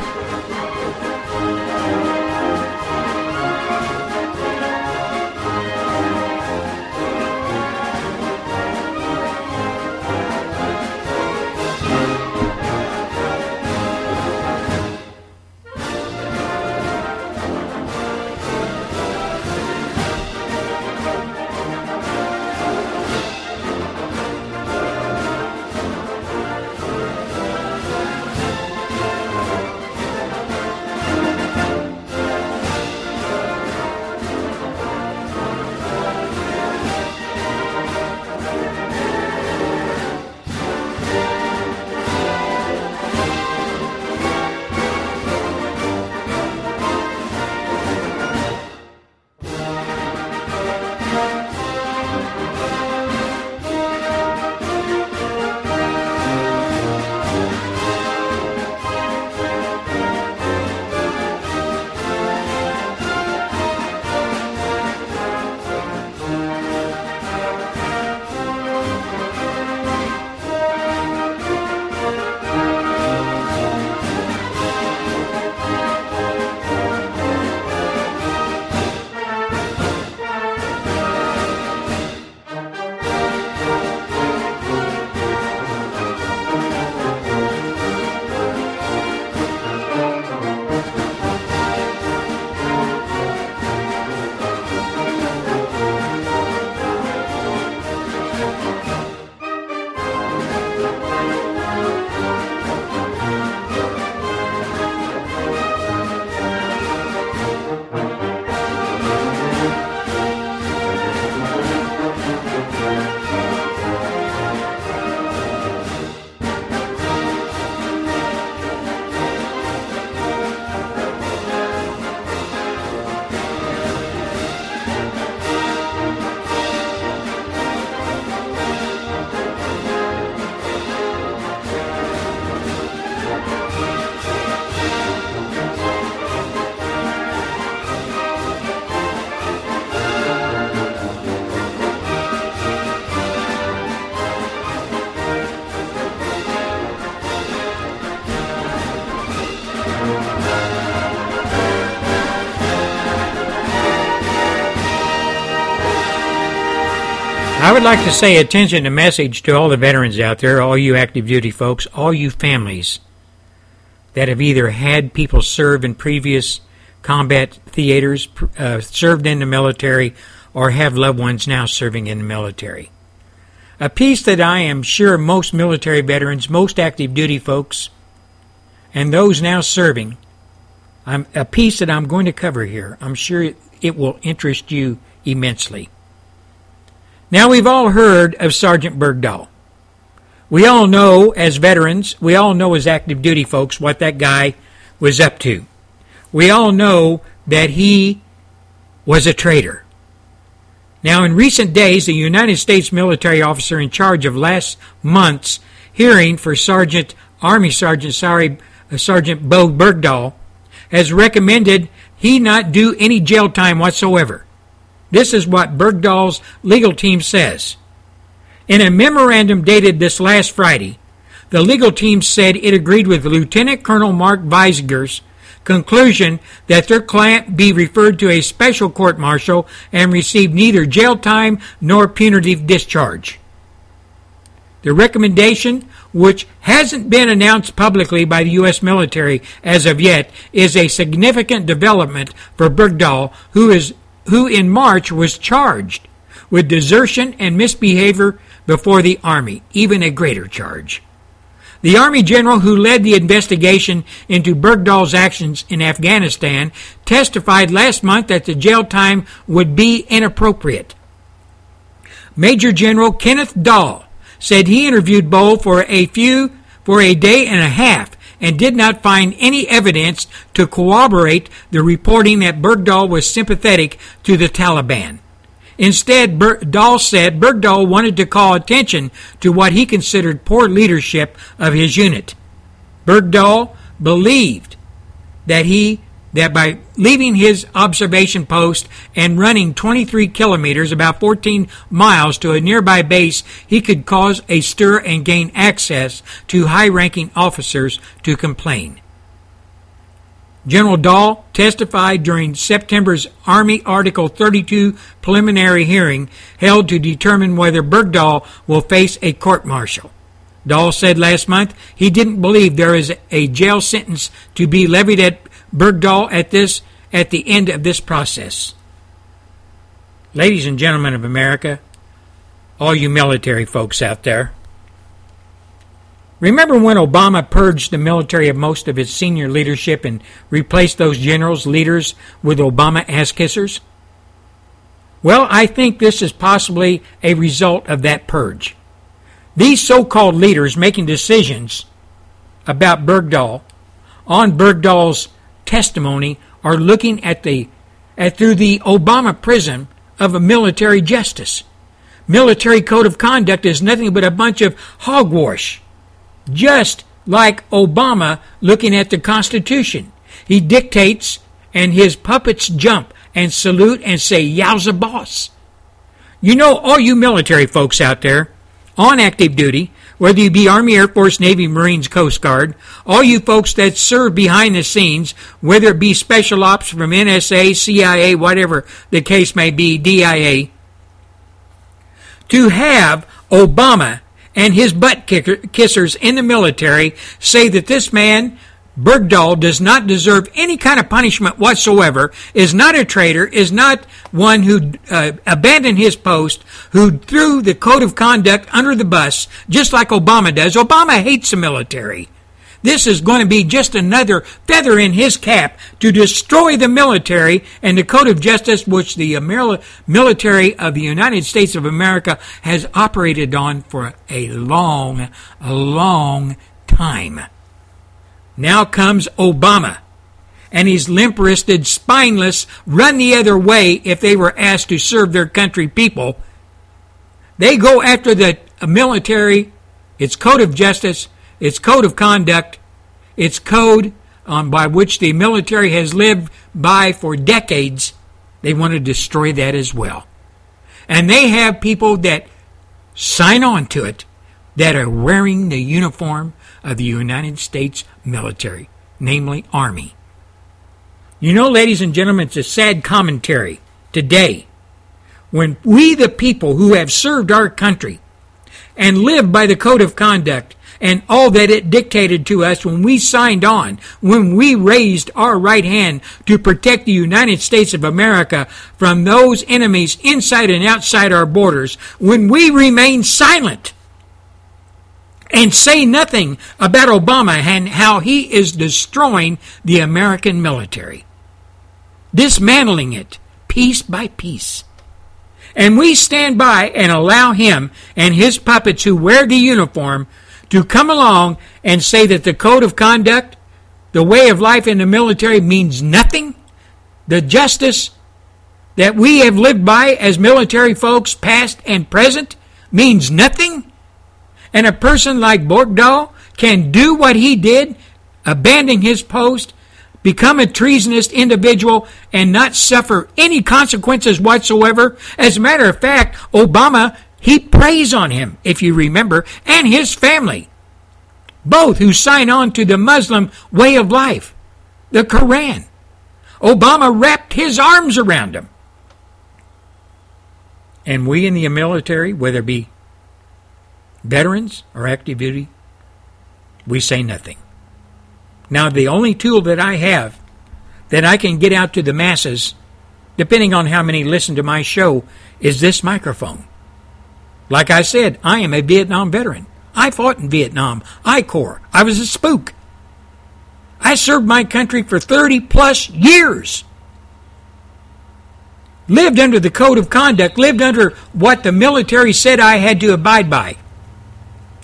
Would like to say attention to message to all the veterans out there, all you active duty folks, all you families that have either had people serve in previous combat theaters, uh, served in the military, or have loved ones now serving in the military. A piece that I am sure most military veterans, most active duty folks, and those now serving, I'm, a piece that I'm going to cover here. I'm sure it, it will interest you immensely. Now, we've all heard of Sergeant Bergdahl. We all know, as veterans, we all know as active duty folks, what that guy was up to. We all know that he was a traitor. Now, in recent days, the United States military officer in charge of last month's hearing for Sergeant Army Sergeant sorry, uh, Sergeant Bo Bergdahl has recommended he not do any jail time whatsoever. This is what Bergdahl's legal team says. In a memorandum dated this last Friday, the legal team said it agreed with Lieutenant Colonel Mark Visger's conclusion that their client be referred to a special court martial and receive neither jail time nor punitive discharge. The recommendation, which hasn't been announced publicly by the U.S. military as of yet, is a significant development for Bergdahl, who is who in March was charged with desertion and misbehavior before the Army, even a greater charge. The Army general who led the investigation into Bergdahl's actions in Afghanistan testified last month that the jail time would be inappropriate. Major General Kenneth Dahl said he interviewed Bo for a few for a day and a half and did not find any evidence to corroborate the reporting that Bergdahl was sympathetic to the Taliban. Instead, Dahl said Bergdahl wanted to call attention to what he considered poor leadership of his unit. Bergdahl believed that he that by leaving his observation post and running 23 kilometers, about 14 miles, to a nearby base, he could cause a stir and gain access to high ranking officers to complain. General Dahl testified during September's Army Article 32 preliminary hearing held to determine whether Bergdahl will face a court martial. Dahl said last month he didn't believe there is a jail sentence to be levied at Bergdahl at this at the end of this process. Ladies and gentlemen of America, all you military folks out there, Remember when Obama purged the military of most of its senior leadership and replaced those generals, leaders, with Obama ass kissers? Well, I think this is possibly a result of that purge. These so called leaders making decisions about Bergdahl on Bergdahl's testimony are looking at the at through the Obama prism of a military justice. Military code of conduct is nothing but a bunch of hogwash just like Obama looking at the Constitution. He dictates, and his puppets jump and salute and say, Yowza boss. You know, all you military folks out there on active duty, whether you be Army, Air Force, Navy, Marines, Coast Guard, all you folks that serve behind the scenes, whether it be special ops from NSA, CIA, whatever the case may be, DIA, to have Obama and his butt kicker, kissers in the military say that this man, Bergdahl, does not deserve any kind of punishment whatsoever, is not a traitor, is not one who uh, abandoned his post, who threw the code of conduct under the bus, just like Obama does. Obama hates the military. This is going to be just another feather in his cap to destroy the military and the code of justice which the military of the United States of America has operated on for a long, long time. Now comes Obama. And he's limp wristed, spineless, run the other way if they were asked to serve their country people. They go after the military, its code of justice, its code of conduct, its code um, by which the military has lived by for decades, they want to destroy that as well. And they have people that sign on to it that are wearing the uniform of the United States military, namely Army. You know, ladies and gentlemen, it's a sad commentary today when we, the people who have served our country and lived by the code of conduct and all that it dictated to us when we signed on, when we raised our right hand to protect the United States of America from those enemies inside and outside our borders, when we remain silent and say nothing about Obama and how he is destroying the American military, dismantling it piece by piece. And we stand by and allow him and his puppets who wear the uniform to come along and say that the code of conduct, the way of life in the military means nothing, the justice that we have lived by as military folks, past and present, means nothing, and a person like Bergdahl can do what he did, abandon his post, become a treasonous individual, and not suffer any consequences whatsoever. As a matter of fact, Obama he preys on him, if you remember, and his family, both who sign on to the Muslim way of life, the Koran. Obama wrapped his arms around him. And we in the military, whether it be veterans or active duty, we say nothing. Now, the only tool that I have that I can get out to the masses, depending on how many listen to my show, is this microphone. Like I said, I am a Vietnam veteran. I fought in Vietnam. I Corps. I was a spook. I served my country for 30 plus years. Lived under the code of conduct, lived under what the military said I had to abide by.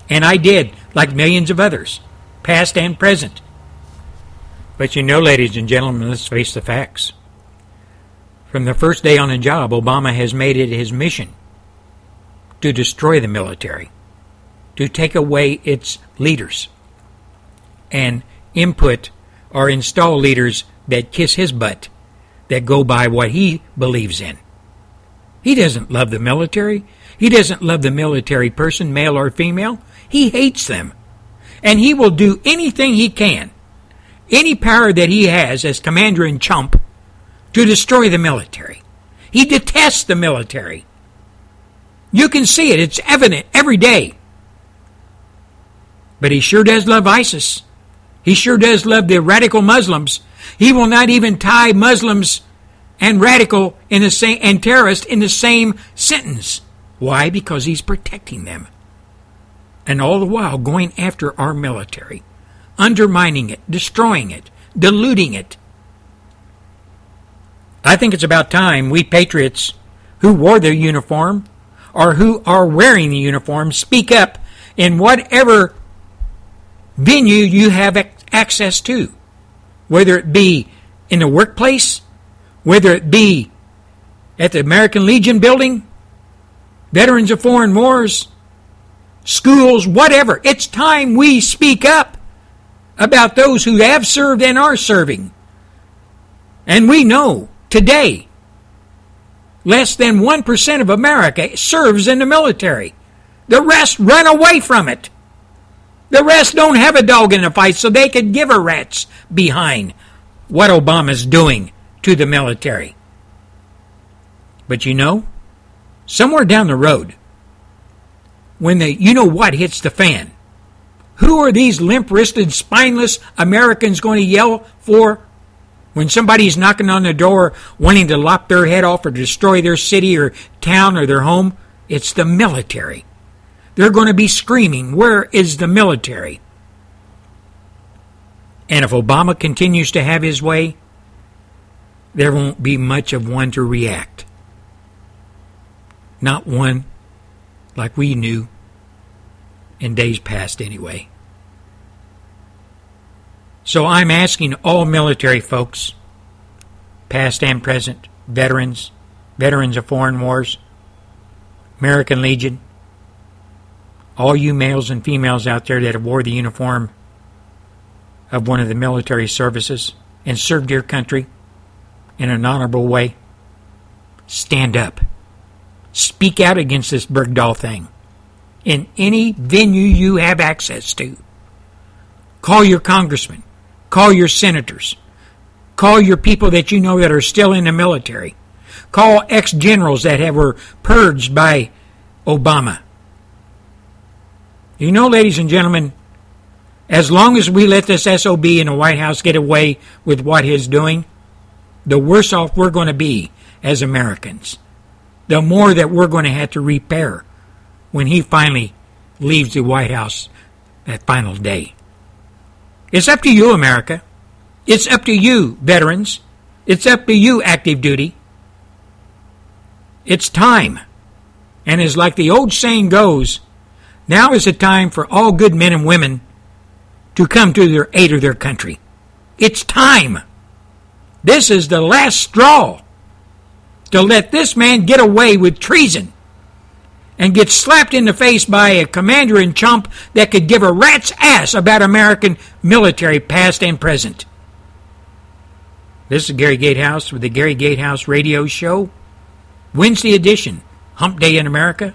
And I did, like millions of others, past and present. But you know, ladies and gentlemen, let's face the facts. From the first day on the job, Obama has made it his mission to destroy the military, to take away its leaders, and input or install leaders that kiss his butt, that go by what he believes in. He doesn't love the military. He doesn't love the military person, male or female. He hates them. And he will do anything he can, any power that he has as commander in chump, to destroy the military. He detests the military. You can see it, it's evident every day. But he sure does love ISIS. He sure does love the radical Muslims. He will not even tie Muslims and radical in the same and terrorist in the same sentence. Why? Because he's protecting them. And all the while going after our military, undermining it, destroying it, diluting it. I think it's about time we patriots who wore their uniform or who are wearing the uniform speak up in whatever venue you have access to, whether it be in the workplace, whether it be at the American Legion building, Veterans of Foreign Wars, schools, whatever. It's time we speak up about those who have served and are serving. And we know today Less than 1% of America serves in the military. The rest run away from it. The rest don't have a dog in the fight, so they could give a rat's behind what Obama's doing to the military. But you know, somewhere down the road, when the you know what hits the fan, who are these limp wristed, spineless Americans going to yell for when somebody's knocking on the door wanting to lop their head off or destroy their city or town or their home, it's the military. They're going to be screaming, Where is the military? And if Obama continues to have his way, there won't be much of one to react. Not one like we knew in days past, anyway. So I'm asking all military folks, past and present, veterans, veterans of foreign wars, American Legion, all you males and females out there that have wore the uniform of one of the military services and served your country in an honorable way, stand up. Speak out against this Bergdahl thing in any venue you have access to. Call your congressman. Call your senators. Call your people that you know that are still in the military. call ex generals that have, were purged by Obama. You know, ladies and gentlemen, as long as we let this SOB in the White House get away with what he's doing, the worse off we're going to be as Americans. The more that we're going to have to repair when he finally leaves the White House that final day. It's up to you, America. It's up to you, veterans. It's up to you, active duty. It's time. And as like the old saying goes, now is the time for all good men and women to come to their aid of their country. It's time. This is the last straw to let this man get away with treason and get slapped in the face by a commander in chump that could give a rat's ass about American military past and present. This is Gary Gatehouse with the Gary Gatehouse Radio Show. Wednesday edition, Hump Day in America,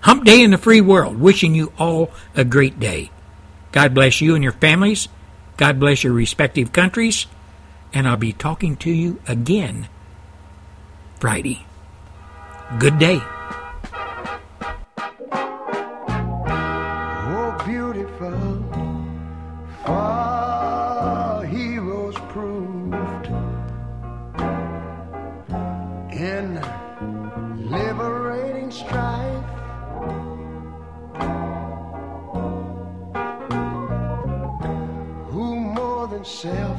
Hump Day in the free world. Wishing you all a great day. God bless you and your families. God bless your respective countries. And I'll be talking to you again Friday. Good day. Oh, beautiful, far heroes proved in liberating strife. Who more than self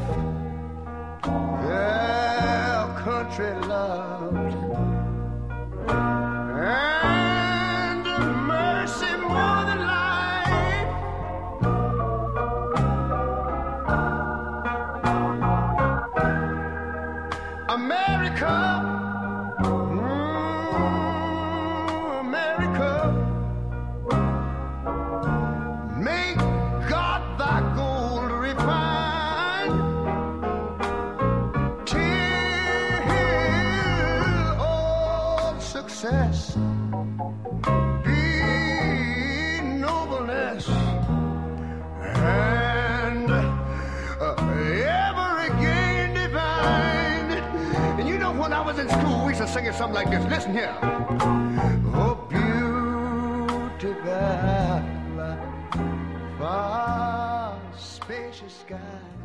sing it something like this. Listen here. Oh, beautiful, far spacious sky.